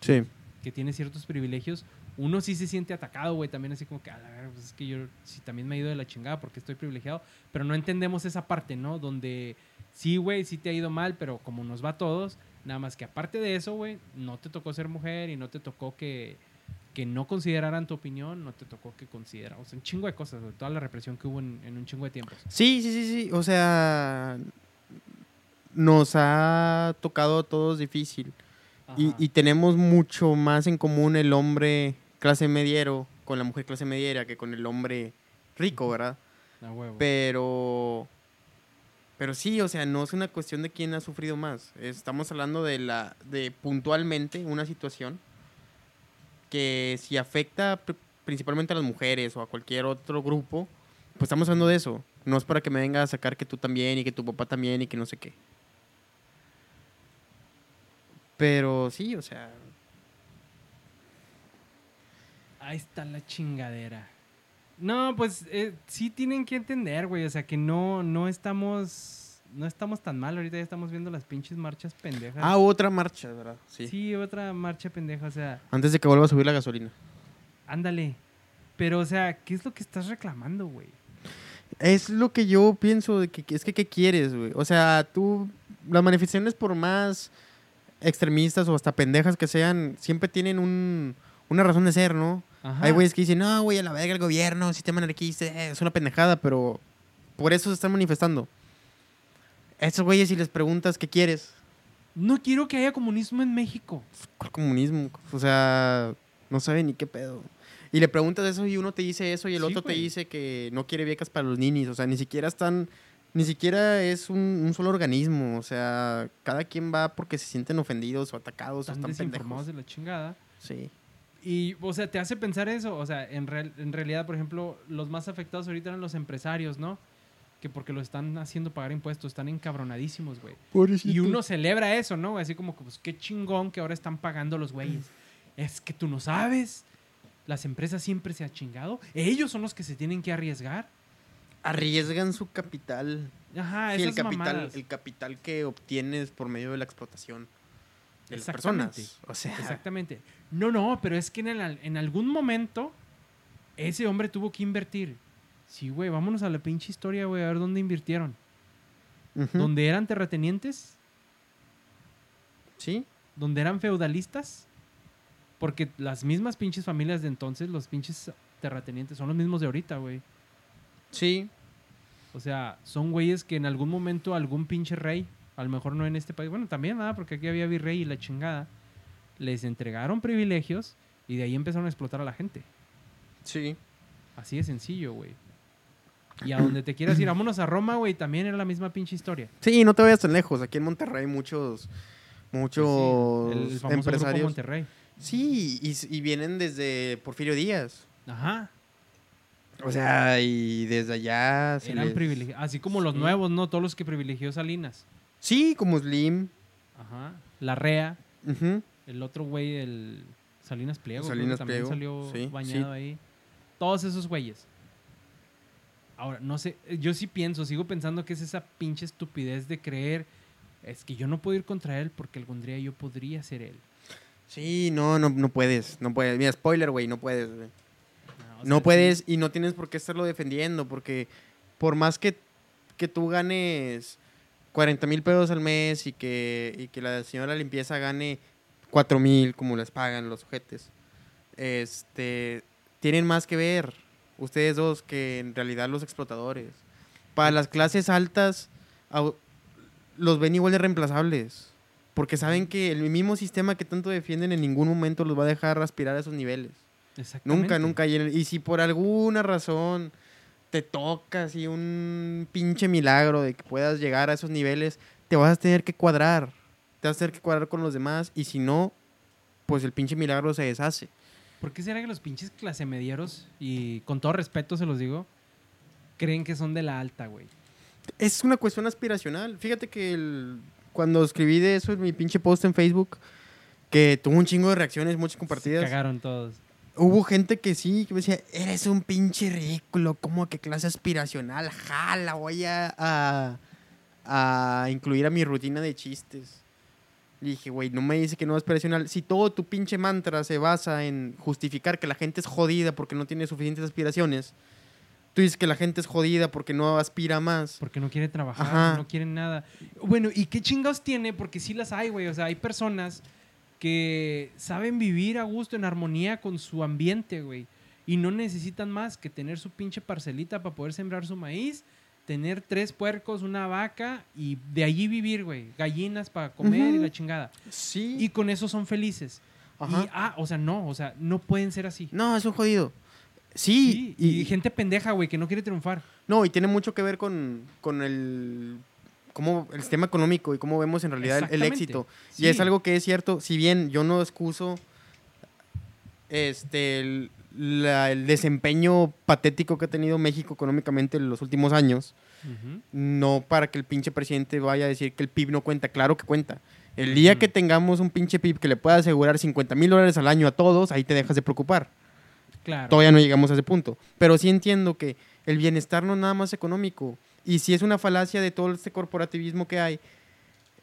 Sí. que tiene ciertos privilegios, uno sí se siente atacado, güey, también así como que, a la verga, pues es que yo sí también me he ido de la chingada porque estoy privilegiado, pero no entendemos esa parte, ¿no? Donde sí, güey, sí te ha ido mal, pero como nos va a todos, nada más que aparte de eso, güey, no te tocó ser mujer y no te tocó que, que no consideraran tu opinión, no te tocó que consideraran, o sea, un chingo de cosas, toda la represión que hubo en, en un chingo de tiempos. Sí, sí, sí, sí. O sea, nos ha tocado a todos difícil. Y, tenemos mucho más en común el hombre clase mediero con la mujer clase mediera que con el hombre rico, ¿verdad? Huevo. Pero. Pero sí, o sea, no es una cuestión de quién ha sufrido más. Estamos hablando de la. de puntualmente una situación que si afecta pr- principalmente a las mujeres o a cualquier otro grupo, pues estamos hablando de eso. No es para que me venga a sacar que tú también y que tu papá también y que no sé qué. Pero sí, o sea. Ahí está la chingadera. No, pues eh, sí tienen que entender, güey. O sea, que no, no estamos. No estamos tan mal. Ahorita ya estamos viendo las pinches marchas pendejas. Ah, otra marcha, ¿verdad? Sí. sí. otra marcha pendeja. O sea, Antes de que vuelva a subir la gasolina. ándale. Pero, o sea, ¿qué es lo que estás reclamando, güey? Es lo que yo pienso, de que, que es que ¿qué quieres, güey? O sea, tú, las manifestaciones por más extremistas o hasta pendejas que sean, siempre tienen un, una razón de ser, ¿no? Ajá. Hay güeyes que dicen, no, güey, a la verga el gobierno, sistema anarquista, eh, es una pendejada, pero por eso se están manifestando. Estos güeyes, si les preguntas, ¿qué quieres? No quiero que haya comunismo en México. ¿Cuál comunismo? O sea, no saben ni qué pedo. Y le preguntas eso y uno te dice eso y el Sí, otro te güey. dice que no quiere becas para los ninis. O sea, ni siquiera están, ni siquiera es un, un solo organismo. O sea, cada quien va porque se sienten ofendidos o atacados Están o están pendejos. de la chingada. Sí. Y, o sea, te hace pensar eso. O sea, en, real- en realidad, por ejemplo, los más afectados ahorita eran los empresarios, ¿no? Que porque lo están haciendo pagar impuestos, están encabronadísimos, güey. Y uno celebra eso, ¿no? Así como que, pues, qué chingón que ahora están pagando los güeyes. Es que tú no sabes. Las empresas siempre se han chingado. Ellos son los que se tienen que arriesgar. arriesgan su capital. Ajá, Sí, el esas capital, mamadas. el capital que obtienes por medio de la explotación de las Exactamente. personas. O sea, Exactamente. No, no, pero es que en, el- en algún momento ese hombre tuvo que invertir. Sí, güey, vámonos a la pinche historia, güey, a ver dónde invirtieron. ujú, ¿Dónde eran terratenientes? sí, ¿Dónde eran feudalistas? Porque las mismas pinches familias de entonces, los pinches terratenientes, son los mismos de ahorita, güey. sí, O sea, son güeyes que en algún momento algún pinche rey, a lo mejor no en este país, bueno, también nada, porque aquí había virrey y la chingada, les entregaron privilegios y de ahí empezaron a explotar a la gente. sí. Así de sencillo, güey. Y a donde te quieras ir, vámonos a Roma, güey, también era la misma pinche historia. Sí, no te vayas tan lejos. Aquí en Monterrey muchos, muchos sí, el, el famoso Grupo empresarios. Monterrey. Sí, y, vienen desde Porfirio Díaz. Ajá. O sea, y desde allá. se Eran les- privilegiados. Así como los Sí. nuevos, ¿no? Todos los que privilegió Salinas. Sí, como Slim. Ajá. La Rea. Ujú. El otro güey, el Salinas Pliego. Salinas también Pliego, salió sí, bañado ahí. Todos esos güeyes. Ahora, no sé, yo sí pienso, sigo pensando que es esa pinche estupidez de creer, es que yo no puedo ir contra él porque algún día yo podría ser él. Sí, no, no, no puedes. No puedes. Mira, spoiler, güey, no puedes. o no puedes sí, y no tienes por qué estarlo defendiendo, porque por más que, que tú ganes 40 mil pesos al mes y que, y que la señora limpieza gane 4 mil, como les pagan los sujetes, este, tienen más que ver ustedes dos que en realidad los explotadores. Para las clases altas, los ven igual de reemplazables. Porque saben que el mismo sistema que tanto defienden en ningún momento los va a dejar aspirar a esos niveles. Nunca, nunca. Y si por alguna razón te toca así un pinche milagro de que puedas llegar a esos niveles, te vas a tener que cuadrar. Te vas a tener que cuadrar con los demás. Y si no, pues el pinche milagro se deshace. ¿Por qué será que los pinches clase medieros, y con todo respeto se los digo, creen que son de la alta, güey? Es una cuestión aspiracional. Fíjate que el- cuando escribí de eso en mi pinche post en Facebook, que tuvo un chingo de reacciones, muchas Se compartidas. cagaron todos. Hubo gente que sí, que me decía, eres un pinche ridículo, ¿cómo que clase aspiracional? Jala, voy a, a, a incluir a mi rutina de chistes. Y dije, güey, no me dice que no es aspiracional. Si todo tu pinche mantra se basa en justificar que la gente es jodida porque no tiene suficientes aspiraciones, tú dices que la gente es jodida porque no aspira más. Porque no quiere trabajar, Ajá. no quieren nada. Bueno, ¿y qué chingados tiene? Porque sí las hay, güey. O sea, hay personas que saben vivir a gusto, en armonía con su ambiente, güey. Y no necesitan más que tener su pinche parcelita para poder sembrar su maíz, tener tres puercos, una vaca y de allí vivir, güey. Gallinas para comer y la chingada. Sí. Y con eso son felices. Ajá. Y, ah, o sea, no, o sea, no pueden ser así. No, es un jodido. Sí, y, gente pendeja, güey, que no quiere triunfar. No, y tiene mucho que ver con, con el, cómo, el sistema económico y cómo vemos en realidad el, éxito. Y es algo que es cierto, si bien yo no excuso este, el, la- el desempeño patético que ha tenido México económicamente en los últimos años, no para que el pinche presidente vaya a decir que el PIB no cuenta, claro que cuenta. El día que tengamos un pinche PIB que le pueda asegurar 50 mil dólares al año a todos, ahí te dejas de preocupar. Claro. Todavía no llegamos a ese punto. Pero sí entiendo que el bienestar no es nada más económico. Y si es una falacia de todo este corporativismo que hay,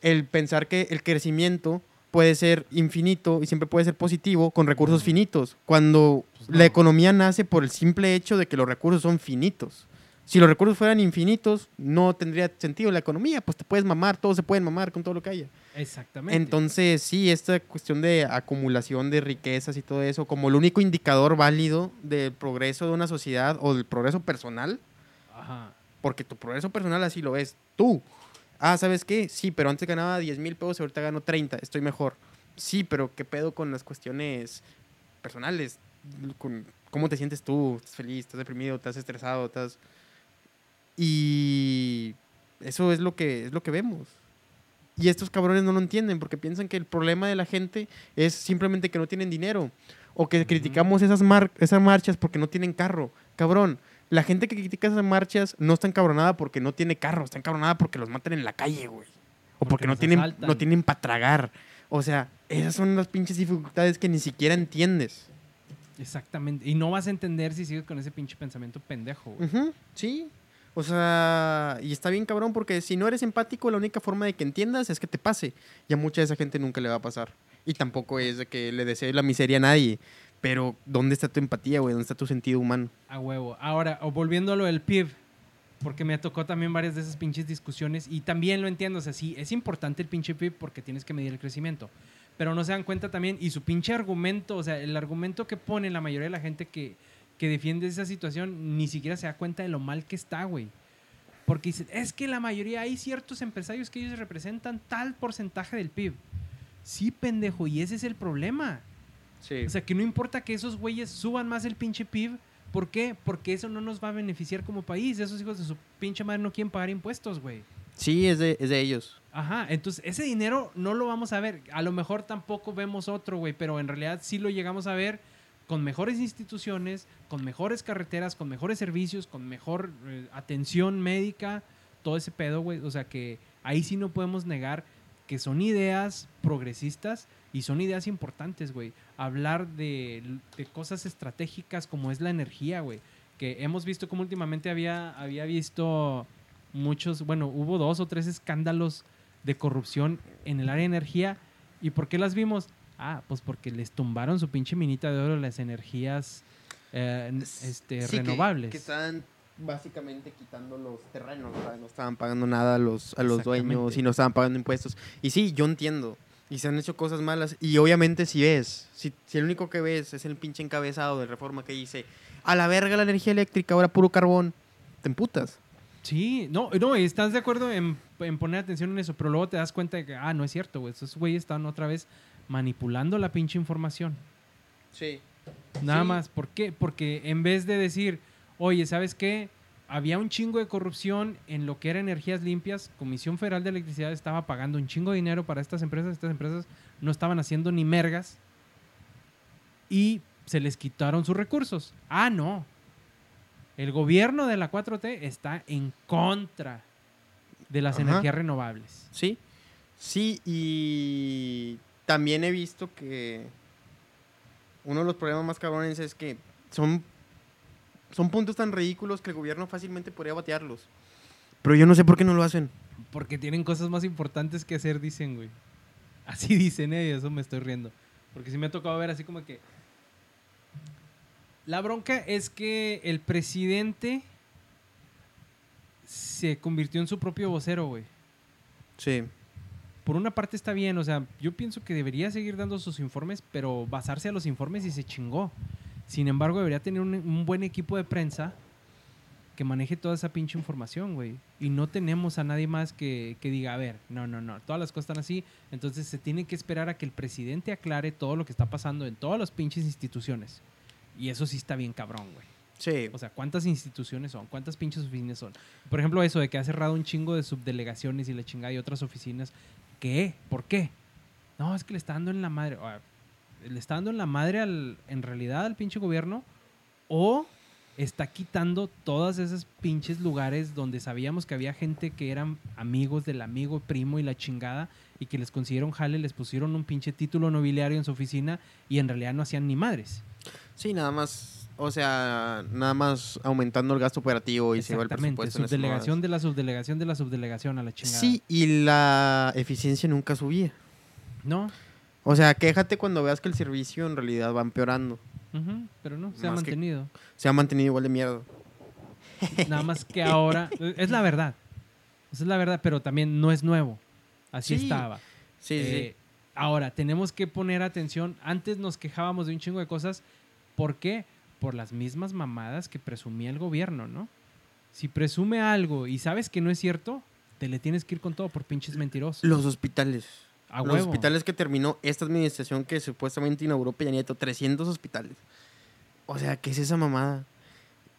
el pensar que el crecimiento puede ser infinito y siempre puede ser positivo con recursos finitos, cuando Pues no. la economía nace por el simple hecho de que los recursos son finitos. Si los recursos fueran infinitos, no tendría sentido la economía, pues te puedes mamar, todos se pueden mamar con todo lo que haya. Exactamente. Entonces, sí, esta cuestión de acumulación de riquezas y todo eso, como el único indicador válido del progreso de una sociedad o del progreso personal, Ajá. Porque tu progreso personal así lo ves tú. Ah, ¿sabes qué? Sí, pero antes ganaba 10 mil pesos y ahorita gano 30, estoy mejor. Sí, pero ¿qué pedo con las cuestiones personales? Con ¿Cómo te sientes tú? ¿Estás feliz? ¿Estás deprimido? ¿Estás estresado? ¿Estás...? Y eso es lo que, es lo que vemos. Y estos cabrones no lo entienden porque piensan que el problema de la gente es simplemente que no tienen dinero. O que criticamos esas, mar- esas marchas porque no tienen carro. Cabrón, la gente que critica esas marchas no está encabronada porque no tiene carro, está encabronada porque los matan en la calle, güey. O porque, Porque no tienen, asaltan. no tienen para tragar. O sea, esas son las pinches dificultades que ni siquiera entiendes. Exactamente. Y no vas a entender si sigues con ese pinche pensamiento pendejo, güey. Sí. O sea, y está bien cabrón porque si no eres empático, la única forma de que entiendas es que te pase. Y a mucha de esa gente nunca le va a pasar. Y tampoco es de que le desee la miseria a nadie. Pero, ¿dónde está tu empatía, güey? ¿Dónde está tu sentido humano? A huevo. Ahora, volviendo a lo del PIB, porque me tocó también varias de esas pinches discusiones y también lo entiendo, o sea, sí, es importante el pinche PIB porque tienes que medir el crecimiento, pero no se dan cuenta también, y su pinche argumento, o sea, el argumento que pone la mayoría de la gente que, que defiende esa situación, ni siquiera se da cuenta de lo mal que está, güey. Porque dicen, es que la mayoría, hay ciertos empresarios que ellos representan tal porcentaje del PIB. Sí, pendejo, y ese es el problema. Sí. O sea, que no importa que esos güeyes suban más el pinche PIB. ¿Por qué? Porque eso no nos va a beneficiar como país. Esos hijos de su pinche madre no quieren pagar impuestos, güey. sí, es de, es de ellos. Ajá, entonces ese dinero no lo vamos a ver. A lo mejor tampoco vemos otro, güey, pero en realidad sí lo llegamos a ver con mejores instituciones, con mejores carreteras, con mejores servicios, con mejor eh, atención médica, todo ese pedo, güey. O sea que ahí sí no podemos negar que son ideas progresistas y son ideas importantes, güey. Hablar de, de cosas estratégicas como es la energía, güey. Que hemos visto como últimamente había, había visto muchos, bueno, hubo dos o tres escándalos de corrupción en el área de energía. ¿Y por qué las vimos? Ah, pues porque les tumbaron su pinche minita de oro las energías eh, este, Sí, que- renovables. Que, estaban básicamente quitando los terrenos, ¿verdad? no estaban pagando nada a los, a los dueños y no estaban pagando impuestos. Y sí, yo entiendo. Y se han hecho cosas malas. Y obviamente si ves, si, si el único que ves es el pinche encabezado de reforma que dice, a la verga la energía eléctrica, ahora puro carbón, te emputas. Sí, no, no, y estás de acuerdo en, en poner atención en eso, pero luego te das cuenta de que, ah, no es cierto, güey. Esos güeyes están otra vez manipulando la pinche información. Sí. Nada Sí. más. ¿Por qué? Porque en vez de decir, oye, ¿sabes qué? Había un chingo de corrupción en lo que era energías limpias. Comisión Federal de Electricidad estaba pagando un chingo de dinero para estas empresas. Estas empresas no estaban haciendo ni mergas. Y se les quitaron sus recursos. Ah, no. El gobierno de la 4T está en contra de las Ajá. energías renovables. Sí, sí, y también he visto que uno de los problemas más cabrones es que son, son puntos tan ridículos que el gobierno fácilmente podría batearlos. Pero yo no sé por qué no lo hacen. Porque tienen cosas más importantes que hacer, dicen, güey. Así dicen ellos, eso me estoy riendo. Porque sí me ha tocado ver así como que... La bronca es que el presidente se convirtió en su propio vocero, güey. Sí. Por una parte está bien, o sea, yo pienso que debería seguir dando sus informes, pero basarse a los informes y se chingó. Sin embargo, debería tener un, un buen equipo de prensa que maneje toda esa pinche información, güey. Y no tenemos a nadie más que, que diga, a ver, no, no, no, todas las cosas están así. Entonces se tiene que esperar a que el presidente aclare todo lo que está pasando en todas las pinches instituciones. Y eso sí está bien cabrón, güey. Sí. O sea, ¿cuántas instituciones son? ¿Cuántas pinches oficinas son? Por ejemplo, eso de que ha cerrado un chingo de subdelegaciones y la chingada y otras oficinas. ¿Qué? ¿Por qué? No, es que le está dando en la madre. Le está dando en la madre al, en realidad al pinche gobierno. O está quitando todas esos pinches lugares donde sabíamos que había gente que eran amigos del amigo, primo y la chingada y que les consiguieron jale, les pusieron un pinche título nobiliario en su oficina y en realidad no hacían ni madres. Sí, nada más, o sea, nada más aumentando el gasto operativo y se va el presupuesto. subdelegación de la subdelegación de la subdelegación a la chingada. Sí, y la eficiencia nunca subía. No, O sea, quéjate cuando veas que el servicio en realidad va empeorando. pero no, se ha Más mantenido. Se ha mantenido igual de mierda. Nada más que ahora, es la verdad. Esa es la verdad, pero también no es nuevo. Así Sí, estaba. Sí, Eh, Ahora, tenemos que poner atención. Antes nos quejábamos de un chingo de cosas. ¿Por qué? Por las mismas mamadas que presumía el gobierno, ¿no? Si presume algo y sabes que no es cierto, te le tienes que ir con todo por pinches mentirosos. sí. Los hospitales. A Los huevo. hospitales que terminó esta administración que supuestamente inauguró Peña Nieto, 300 hospitales. O sea, ¿qué es esa mamada?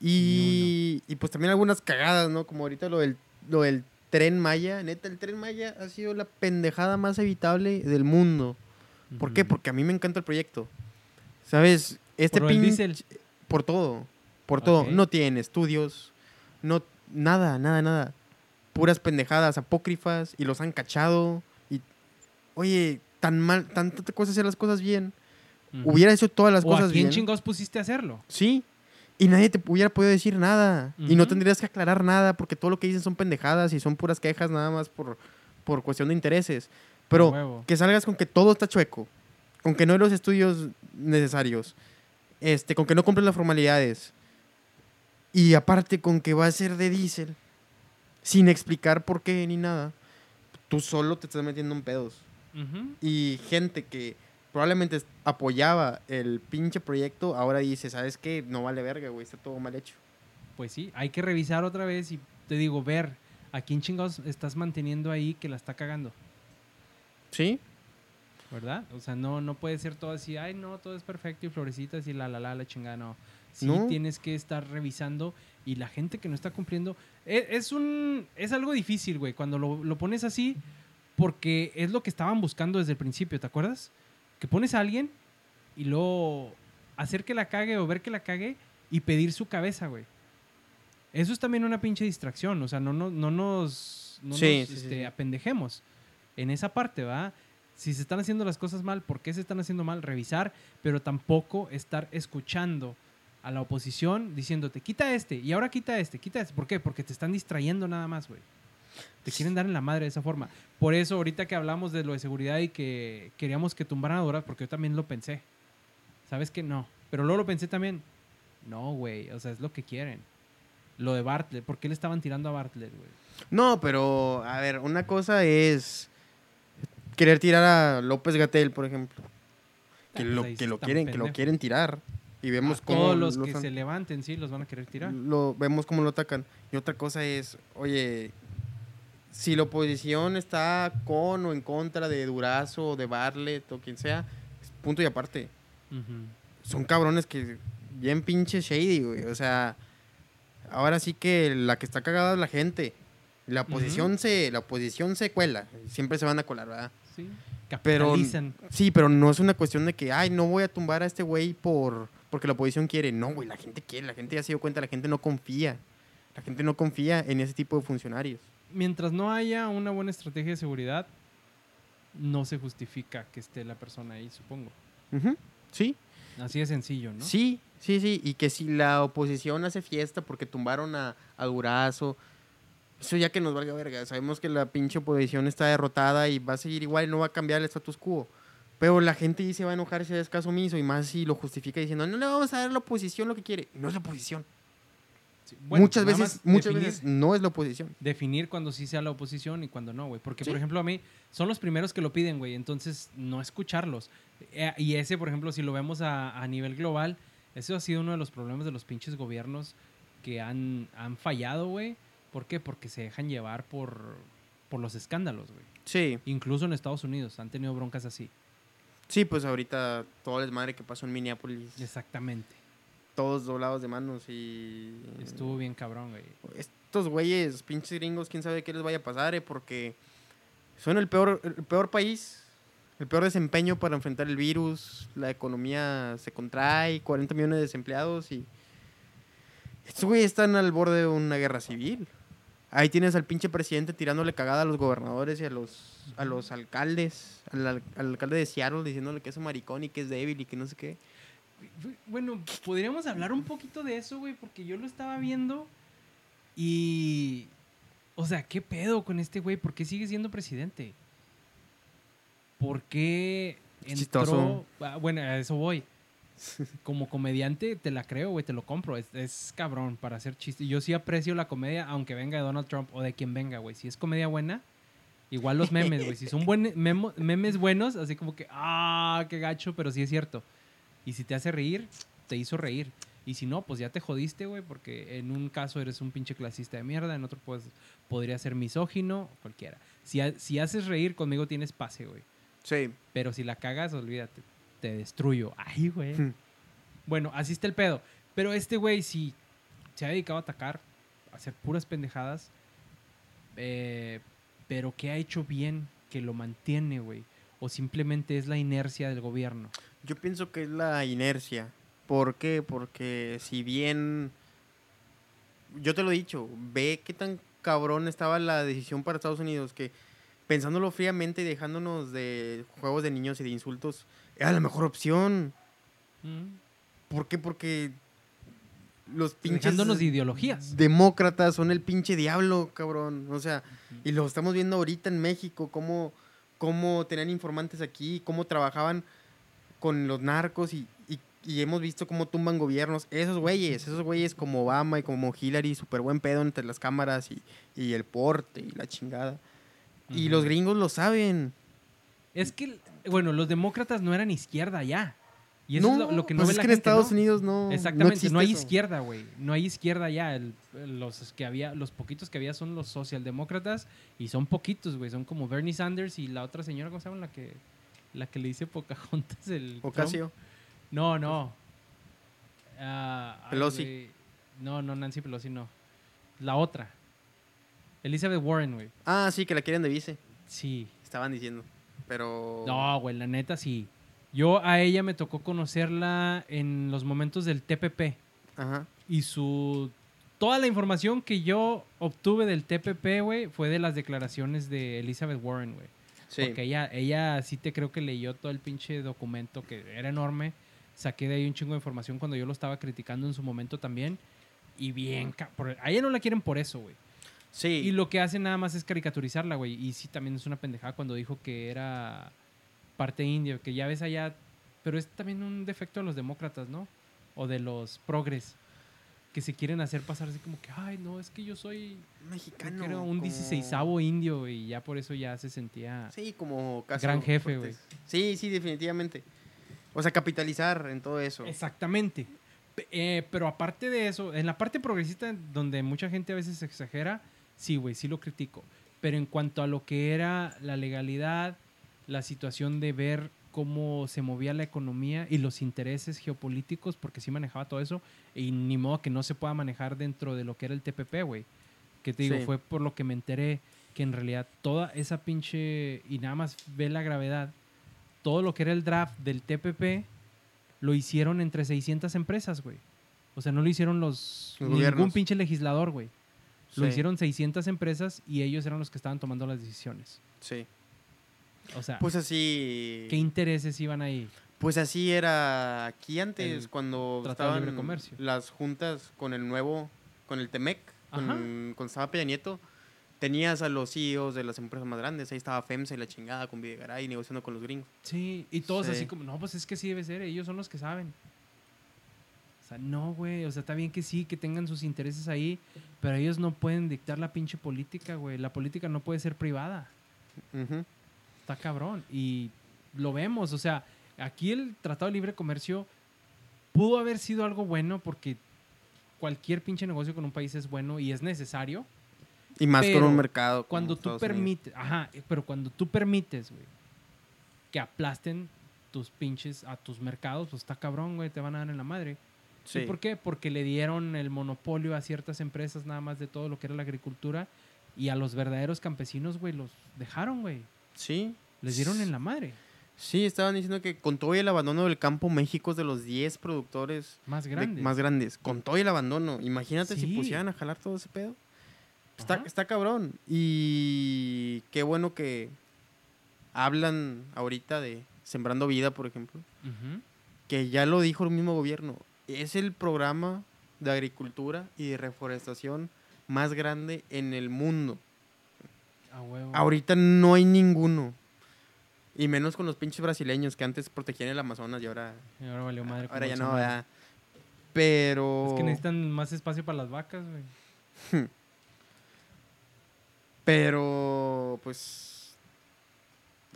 Y, y pues también algunas cagadas, ¿no? Como ahorita lo del, lo del tren Maya. Neta, el tren Maya ha sido la pendejada más evitable del mundo. ¿Por qué? Ujú. Porque a mí me encanta el proyecto. ¿Sabes? Este Por pin-. Por todo. Por todo. Ok. No tienen estudios. No, nada, nada, nada. Puras pendejadas apócrifas y los han cachado. Oye, tan mal, tanta cosa hacer las cosas bien. Hubiera hecho todas las ¿O cosas a quién bien. chingados pusiste a hacerlo? Sí. Y nadie te hubiera podido decir nada. Y no tendrías que aclarar nada porque todo lo que dicen son pendejadas y son puras quejas nada más por, por cuestión de intereses. Pero huevo. que salgas con que todo está chueco, con que no hay los estudios necesarios, este, con que no cumplen las formalidades. Y aparte con que va a ser de diésel, sin explicar por qué ni nada. Tú solo te estás metiendo en pedos. Y gente que probablemente apoyaba el pinche proyecto, ahora dice, ¿sabes qué? No vale verga, güey, está todo mal hecho. Pues sí, hay que revisar otra vez y te digo, ver a quién chingados estás manteniendo ahí que la está cagando, ¿Sí? ¿verdad? O sea, no, no puede ser todo así, ay, no, todo es perfecto y florecitas y la, la, la, la chingada, no. Sí No. tienes que estar revisando y la gente que no está cumpliendo, e- es, un, es algo difícil, güey, cuando lo, lo pones así, porque es lo que estaban buscando desde el principio, ¿te acuerdas? Que pones a alguien y luego hacer que la cague o ver que la cague y pedir su cabeza, güey. Eso es también una pinche distracción, o sea, no, no, no nos, no Sí, nos, sí, este, sí. apendejemos en esa parte, ¿va? Si se están haciendo las cosas mal, ¿por qué se están haciendo mal? Revisar, pero tampoco estar escuchando a la oposición diciéndote, quita este, y ahora quita este, quita este. ¿Por qué? Porque te están distrayendo nada más, güey. Te quieren dar en la madre de esa forma. Por eso, ahorita que hablamos de lo de seguridad y que queríamos que tumbaran a Dora, porque yo también lo pensé. ¿Sabes que No. Pero luego lo pensé también. No, güey. O sea, es lo que quieren. Lo de Bartlett. ¿Por qué le estaban tirando a Bartlett, güey? No, pero, a ver, una cosa es querer tirar a López Gatel, por ejemplo. Que Ah, lo, pues que lo quieren, que lo quieren tirar. Y vemos A cómo todos los los que han- se levanten, sí, los van a querer tirar. lo vemos cómo lo atacan. Y otra cosa es, oye, si la oposición está con o en contra de Durazo o de Bartlett o quien sea, punto y aparte. Son cabrones que bien pinche shady, güey. O sea, ahora sí que la que está cagada es la gente. La oposición se la oposición se cuela, siempre se van a colar, ¿verdad? Sí. Pero sí, pero no es una cuestión de que, ay, no voy a tumbar a este güey por porque la oposición quiere. No, güey, la gente quiere, la gente ya se dio cuenta, la gente no confía. La gente no confía en ese tipo de funcionarios. Mientras no haya una buena estrategia de seguridad, no se justifica que esté la persona ahí, supongo. Sí, Así de sencillo, ¿no? sí, sí, sí. Y que si la oposición hace fiesta porque tumbaron a, a Durazo, eso ya que nos valga verga. Sabemos que la pinche oposición está derrotada y va a seguir igual no va a cambiar el status quo. Pero la gente dice va a enojar si es caso omiso y más si lo justifica diciendo no le vamos a dar a la oposición lo que quiere. No es la oposición. Sí, bueno, muchas veces, muchas definir- veces no es la oposición. definir cuando sí sea la oposición y cuando no, güey. Porque, Sí. por ejemplo, a mí son los primeros que lo piden, güey. Entonces, no escucharlos. Eh, y ese, por ejemplo, si lo vemos a, a nivel global, ese ha sido uno de los problemas de los pinches gobiernos que han, han fallado, güey. ¿Por qué? Porque se dejan llevar por, por los escándalos, güey. Sí, Incluso en Estados Unidos han tenido broncas así. sí, pues ahorita todo el desmadre que pasó en Minneapolis. Exactamente. Todos doblados de manos y... Estuvo bien cabrón, güey. Estos güeyes, pinches gringos, quién sabe qué les vaya a pasar, eh, porque son el peor, el peor país, el peor desempeño para enfrentar el virus, la economía se contrae, 40 millones de desempleados y... Estos güeyes están al borde de una guerra civil. Ahí tienes al pinche presidente tirándole cagada a los gobernadores y a los, a los alcaldes, al, al- al alcalde de Seattle diciéndole que es un maricón y que es débil y que no sé qué. Bueno, podríamos hablar un poquito de eso, güey, porque yo lo estaba viendo y... O sea, ¿qué pedo con este güey? ¿Por qué sigue siendo presidente? ¿Por qué entró... Chistoso. Ah, bueno, a eso voy. Como comediante te la creo, güey, te lo compro. Es, es cabrón para hacer chistes. Yo sí aprecio la comedia, aunque venga de Donald Trump o de quien venga, güey. Si es comedia buena, igual los memes, güey. Si son buen, memo- memes buenos, así como que, ah, qué gacho, pero sí es cierto. Y si te hace reír, te hizo reír. Y si no, pues ya te jodiste, güey, porque en un caso eres un pinche clasista de mierda, en otro pues podría ser misógino, cualquiera. Si, ha- si haces reír, conmigo tienes pase, güey. Sí. Pero si la cagas, olvídate. Te destruyo. Ay, güey. Hmm. Bueno, así está el pedo. Pero este güey sí se ha dedicado a atacar, a hacer puras pendejadas. eh, pero ¿qué ha hecho bien que lo mantiene, güey? O simplemente es la inercia del gobierno. Yo pienso que es la inercia. ¿Por qué? Porque si bien, yo te lo he dicho, ve qué tan cabrón estaba la decisión para Estados Unidos que pensándolo fríamente y dejándonos de juegos de niños y de insultos, era la mejor opción. Mm. ¿Por qué? Porque los pinches Dejándonos de ideologías. demócratas son el pinche diablo, cabrón. O sea, y lo estamos viendo ahorita en México, cómo, cómo tenían informantes aquí, cómo trabajaban con los narcos y, y- y hemos visto cómo tumban gobiernos. Esos güeyes, esos güeyes como Obama y como Hillary, súper buen pedo entre las cámaras y, y el porte y la chingada. Y los gringos lo saben. Es que, bueno, los demócratas no eran izquierda ya. Y eso no, es lo, lo que no pues ve es la que en Estados ¿no? Unidos no. Exactamente, no, hay eso. izquierda, güey. No hay izquierda ya. El- los que había, los poquitos que había son los socialdemócratas y son poquitos, güey. Son como Bernie Sanders y la otra señora, ¿cómo se llama? La que, la que le dice Pocahontas el Trump. Ocasio. No, no. Ah, Pelosi. No, no, Nancy Pelosi no. La otra. Elizabeth Warren, güey. Ah, sí, que la quieren de vice. Sí. Estaban diciendo. Pero. No, güey, la neta sí. Yo a ella me tocó conocerla en los momentos del TPP. Ajá. Y su. Toda la información que yo obtuve del TPP, güey, fue de las declaraciones de Elizabeth Warren, güey. Sí. Porque ella, ella sí te creo que leyó todo el pinche documento que era enorme. Saqué de ahí un chingo de información cuando yo lo estaba criticando en su momento también. Y bien, a ella no la quieren por eso, güey. Sí. Y lo que hace nada más es caricaturizarla, güey. Y sí, también es una pendejada cuando dijo que era parte india, que ya ves allá. Pero es también un defecto de los demócratas, ¿no? O de los progres. Que se quieren hacer pasar así como que, ay, no, es que yo soy mexicano. creo un como- 16 indio y ya por eso ya se sentía... Sí, como Gran jefe. Sí, sí, definitivamente. O sea, capitalizar en todo eso. Exactamente. Eh, pero aparte de eso, en la parte progresista, donde mucha gente a veces exagera, sí, güey, sí lo critico. Pero en cuanto a lo que era la legalidad, la situación de ver cómo se movía la economía y los intereses geopolíticos, porque sí manejaba todo eso, y ni modo que no se pueda manejar dentro de lo que era el TPP, güey. Que te digo, Sí. fue por lo que me enteré que en realidad toda esa pinche, y nada más ve la gravedad, todo lo que era el draft del TPP lo hicieron entre 600 empresas, güey. O sea, no lo hicieron los Los ningún pinche legislador, güey. Lo Sí, hicieron 600 empresas y ellos eran los que estaban tomando las decisiones. Sí. O sea, Pues así. ¿qué intereses iban ahí? Pues así era aquí antes, El cuando estaban Libre Comercio. las juntas con el nuevo, con el TEMEC, con, con estaba Peña Nieto. Tenías a los CEOs de las empresas más grandes. Ahí estaba FEMSA y la chingada con Videgaray negociando con los gringos. Sí, y todos Sí. así como, no, pues es que sí debe ser, ellos son los que saben. O sea, no, güey, o sea, está bien que sí, que tengan sus intereses ahí, pero ellos no pueden dictar la pinche política, güey. La política no puede ser privada. Está cabrón. Y lo vemos, o sea, aquí el Tratado de Libre Comercio pudo haber sido algo bueno porque cualquier pinche negocio con un país es bueno y es necesario. Y más con un mercado. Cuando tú permites, ajá, pero cuando tú permites, güey, que aplasten tus pinches a tus mercados, pues está cabrón, güey, te van a dar en la madre. ¿Y por qué? Porque le dieron el monopolio a ciertas empresas nada más de todo lo que era la agricultura y a los verdaderos campesinos, güey, los dejaron, güey. Sí. Les dieron en la madre. Sí, estaban diciendo que con todo y el abandono del campo, México es de los 10 productores Más de- grandes. más grandes. Con todo y el abandono. Imagínate si pusieran a jalar todo ese pedo. Está, está cabrón. Y qué bueno que hablan ahorita de Sembrando Vida, por ejemplo. Que ya lo dijo el mismo gobierno. Es el programa de agricultura y de reforestación más grande en el mundo. Huevo. Ahorita no hay ninguno. Y menos con los pinches brasileños que antes protegían el Amazonas y ahora, Y ahora valió madre. con ahora ya no. ¿verdad? Pero... Es que necesitan más espacio para las vacas, güey. Pero, pues...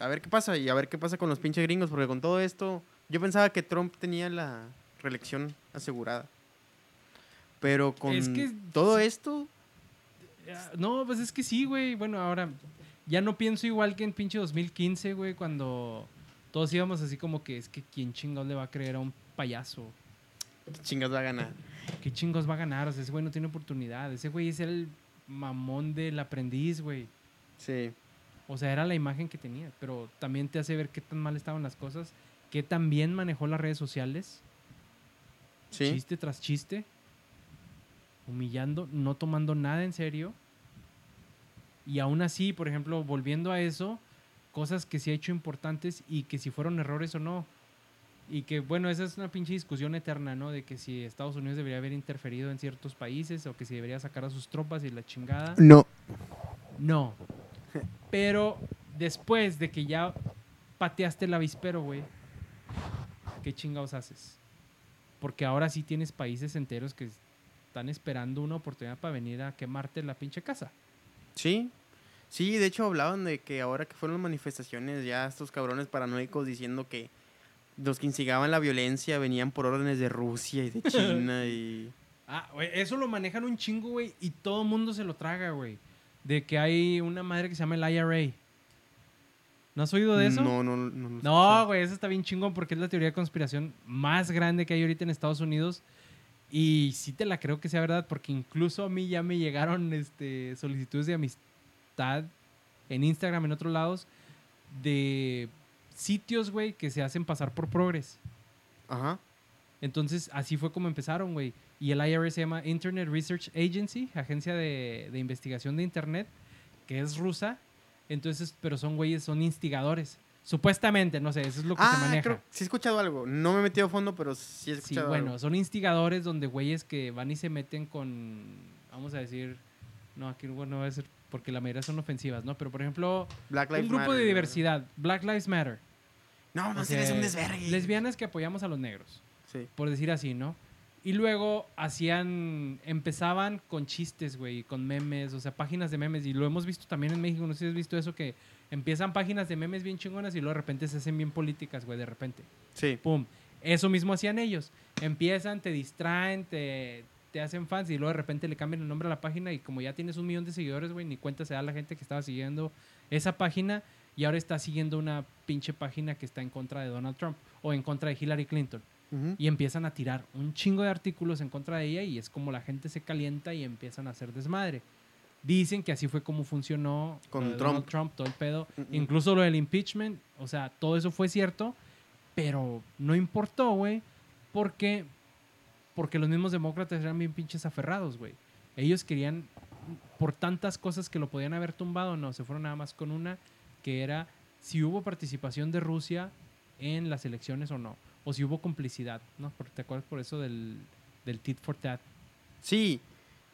A ver qué pasa y a ver qué pasa con los pinches gringos, porque con todo esto, yo pensaba que Trump tenía la reelección asegurada. Pero con Es que- todo esto, No, pues es que sí, güey. Bueno, ahora ya no pienso igual que en pinche 2015, güey, cuando todos íbamos así como que es que quién chingados le va a creer a un payaso. ¿qué chingas va a ganar? ¿Qué chingos va a ganar? O sea, ese güey no tiene oportunidad. Ese güey es el mamón del aprendiz, güey. Sí. O sea, era la imagen que tenía. Pero también te hace ver qué tan mal estaban las cosas. Qué tan bien manejó las redes sociales. Sí. Chiste tras chiste. Humillando, no tomando nada en serio. Y aún así, por ejemplo, volviendo a eso, cosas que sí ha hecho importantes y que si fueron errores o no. Y que, bueno, esa es una pinche discusión eterna, ¿no? De que si Estados Unidos debería haber interferido en ciertos países o que si debería sacar a sus tropas y la chingada. No. No. Pero después de que ya pateaste el avispero, güey, ¿qué chingados haces? Porque ahora sí tienes países enteros que están esperando una oportunidad para venir a quemarte la pinche casa. Sí. Sí, de hecho hablaban de que ahora que fueron las manifestaciones, ya estos cabrones paranoicos diciendo que los que instigaban la violencia venían por órdenes de Rusia y de China y... Ah, güey, eso lo manejan un chingo, güey, y todo el mundo se lo traga, güey. De que hay una madre que se llama el IRA. ¿No has oído de eso? No, no, no. no, No, güey, eso está bien chingón porque es la teoría de conspiración más grande que hay ahorita en Estados Unidos. Y sí te la creo que sea verdad porque incluso a mí ya me llegaron este, solicitudes de amistad en Instagram, en otros lados, de sitios, güey, que se hacen pasar por Progress. Ajá. Entonces, así fue como empezaron, güey. Y el IRS se llama Internet Research Agency, agencia de, de investigación de Internet, que es rusa. Entonces, pero son güeyes, son instigadores. Supuestamente, no sé, eso es lo que se Ah, maneja. creo, sí he escuchado algo. No me he metido a fondo, pero sí he Sí, escuchado bueno, algo. son instigadores donde güeyes que van y se meten con, vamos a decir, no, aquí bueno, no va a ser porque la mayoría son ofensivas, ¿no? Pero por ejemplo, Black Lives un grupo Matter, de diversidad, Black Lives Matter. No, no, O sí, sea, es un desvergue. Lesbianas que apoyamos a los negros. Sí. por decir así, ¿no? Y luego hacían, empezaban con chistes, güey, con memes, o sea, páginas de memes. Y lo hemos visto también en México, no sé si has visto eso, que empiezan páginas de memes bien chingonas y luego de repente se hacen bien políticas, güey, de repente. Sí. ¡Pum! Eso mismo hacían ellos. Empiezan, te distraen, te, te hacen fans y luego de repente le cambian el nombre a la página y como ya tienes un millón de seguidores, güey, ni cuenta se da la gente que estaba siguiendo esa página y ahora está siguiendo una pinche página que está en contra de Donald Trump o en contra de Hillary Clinton y empiezan a tirar un chingo de artículos en contra de ella y es como la gente se calienta y empiezan a hacer desmadre. Dicen que así fue como funcionó Con Trump. Donald Trump, todo el pedo, Mm, mm. incluso lo del impeachment, o sea, todo eso fue cierto, pero no importó, güey, porque porque los mismos demócratas eran bien pinches aferrados, güey. Ellos querían por tantas cosas que lo podían haber tumbado, no, se fueron nada más con una que era si hubo participación de Rusia en las elecciones o no, o si hubo complicidad, ¿no? Porque te acuerdas por eso del, del tit for tat. Sí.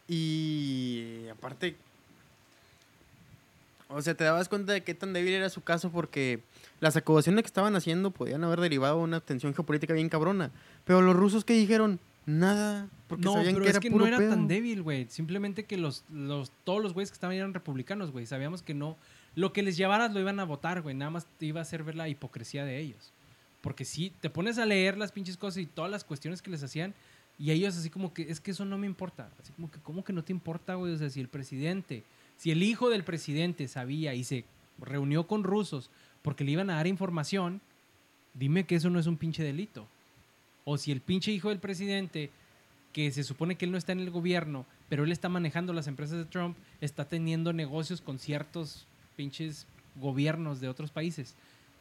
Y aparte. O sea, te dabas cuenta de qué tan débil era su caso porque las acusaciones que estaban haciendo podían haber derivado de una tensión geopolítica bien cabrona. Pero los rusos que dijeron, nada, porque no, sabían pero que es era que puro no era pedo. tan débil, güey. Simplemente que los, los, todos los güeyes que estaban eran republicanos, güey. Sabíamos que no. Lo que les llevaras lo iban a votar, güey. Nada más te iba a hacer ver la hipocresía de ellos. Porque si te pones a leer las pinches cosas y todas las cuestiones que les hacían, y ellos así como que, es que eso no me importa. Así como que, ¿cómo que no te importa, güey? O sea, si el presidente, si el hijo del presidente sabía y se reunió con rusos porque le iban a dar información, dime que eso no es un pinche delito. O si el pinche hijo del presidente que se supone que él no está en el gobierno, pero él está manejando las empresas de Trump, está teniendo negocios con ciertos pinches gobiernos de otros países.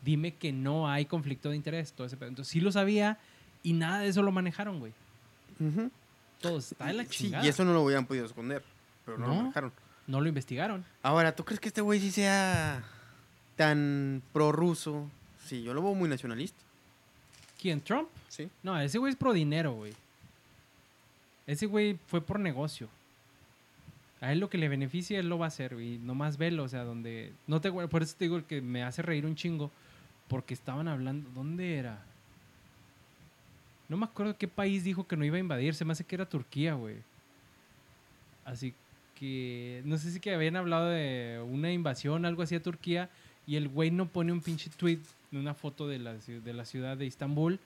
Dime que no hay conflicto de interés, todo ese pedo. Entonces sí lo sabía y nada de eso lo manejaron, güey. Todo está de la Sí, chingada. y eso no lo hubieran podido esconder. Pero no, No. lo manejaron. No lo investigaron. Ahora, ¿tú crees que este güey sí sea tan prorruso? Sí, yo lo veo muy nacionalista. ¿Quién? ¿Trump? Sí. No, ese güey es pro dinero, güey. Ese güey fue por negocio. A él lo que le beneficia, él lo va a hacer, güey. Nomás velo, o sea, donde... No te, por eso te digo que me hace reír un chingo. Porque estaban hablando... ¿Dónde era? No me acuerdo qué país dijo que no iba a invadir. Se me hace que era Turquía, güey. Así que... No sé si que habían hablado de una invasión, algo así a Turquía. Y el güey no pone un pinche tweet de una foto de la, de la ciudad de Estambul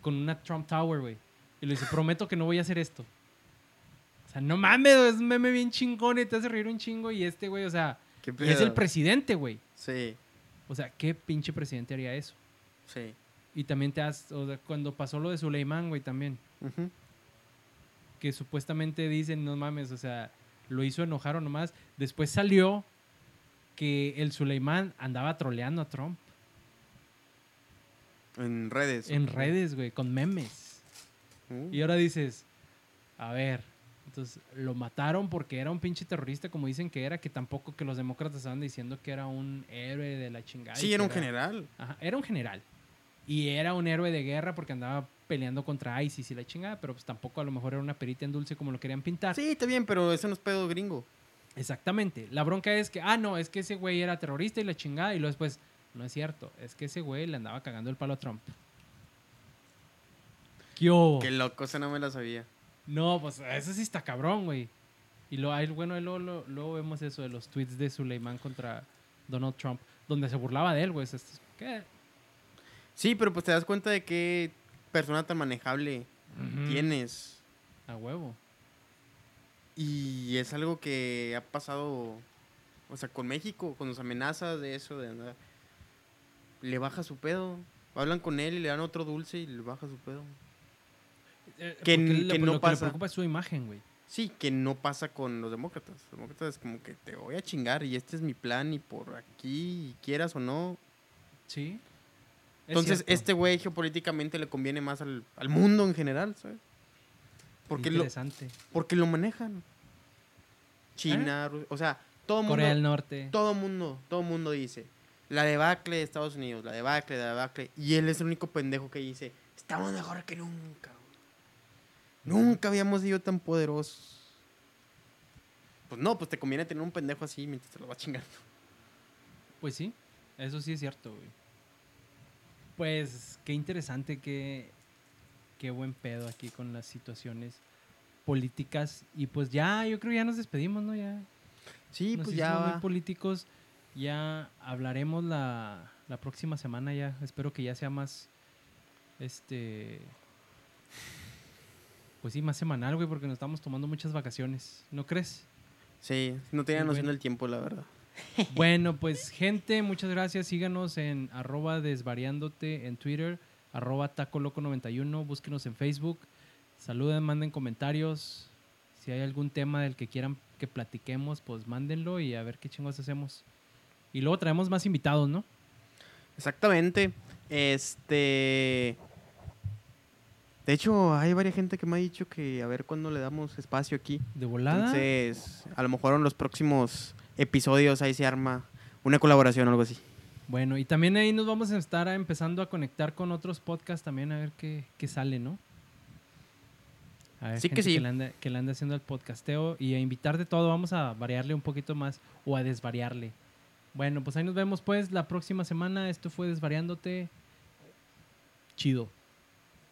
con una Trump Tower, güey. Y le dice, prometo que no voy a hacer esto. O sea, no mames, es un meme bien chingón y te hace reír un chingo. Y este, güey, o sea, ¿Qué y es el presidente, güey. Sí, O sea, ¿qué pinche presidente haría eso? sí. Y también te has, o sea, cuando pasó lo de Suleimán, güey, también. Que supuestamente dicen, no mames, o sea, lo hizo enojar o nomás. Después salió que el Suleimán andaba troleando a Trump En redes. en redes, güey, con memes. Uh, Y ahora dices, a ver, entonces lo mataron porque era un pinche terrorista, como dicen que era, que tampoco que los demócratas estaban diciendo que era un héroe de la chingada. sí, era un general. Ajá, era un general. Y era un héroe de guerra porque andaba peleando contra ISIS y la chingada, pero pues tampoco a lo mejor era una perita en dulce como lo querían pintar. Sí, está bien, pero eso no es pedo gringo. Exactamente. La bronca es que, ah, no, es que ese güey era terrorista y la chingada, y luego después, no es cierto, es que ese güey le andaba cagando el palo a Trump. ¿Qué hubo? Qué loco, esa no me la sabía. No, pues eso sí está cabrón, güey. Y lo, ahí, bueno, luego, luego- luego vemos eso de los tweets de Suleiman contra Donald Trump, donde se burlaba de él, güey. ¿Qué? Sí, pero pues te das cuenta de qué persona tan manejable tienes. A huevo. Y es algo que ha pasado, o sea, con México, con las amenazas de eso, de andar. Le baja su pedo. Hablan con él y le dan otro dulce y le baja su pedo. Eh, Que lo no que le preocupa es su imagen, güey. Sí, que no pasa con los demócratas. Los demócratas es como que te voy a chingar y este es mi plan y por aquí, quieras o no. Sí. Es Entonces, este güey geopolíticamente le conviene más al, al mundo en general, ¿sabes? Porque lo, Interesante. porque lo manejan. China, Ru- o sea, todo mundo, Corea del Norte. todo mundo, todo mundo dice la debacle de Estados Unidos, la debacle, la debacle, y él es el único pendejo que dice, estamos mejor que nunca. güey. Nunca habíamos sido tan poderosos. Pues no, pues te conviene tener un pendejo así mientras te lo va chingando. Pues sí, eso sí es cierto, güey. Pues qué interesante, qué, qué buen pedo aquí con las situaciones políticas. Y pues ya, yo creo que ya nos despedimos, ¿no? Ya Sí, nos pues ya muy va. políticos. Ya hablaremos la, la próxima semana ya. Espero que ya sea más, este... Pues sí, más semanal, güey, porque nos estamos tomando muchas vacaciones. ¿No crees? Sí, no tenía Muy noción bueno. del tiempo, la verdad. Bueno, pues gente, muchas gracias. Síganos en arroba desvariándote en Twitter, arroba tacoloco91. Búsquenos en Facebook. Saluden, manden comentarios. Si hay algún tema del que quieran que platiquemos, pues mándenlo y a ver qué chingos hacemos. Y luego traemos más invitados, ¿no? Exactamente. Este. De hecho, hay varias gente que me ha dicho que a ver cuándo le damos espacio aquí. De volada. Entonces, a lo mejor en los próximos episodios ahí se arma una colaboración o algo así. Bueno, y también ahí nos vamos a estar empezando a conectar con otros podcasts también a ver qué, qué sale, ¿no? A ver, Sí que sí. Que le, ande, que le ande haciendo el podcasteo y a invitar de todo. Vamos a variarle un poquito más o a desvariarle. Bueno, pues ahí nos vemos pues la próxima semana. Esto fue Desvariándote. Chido.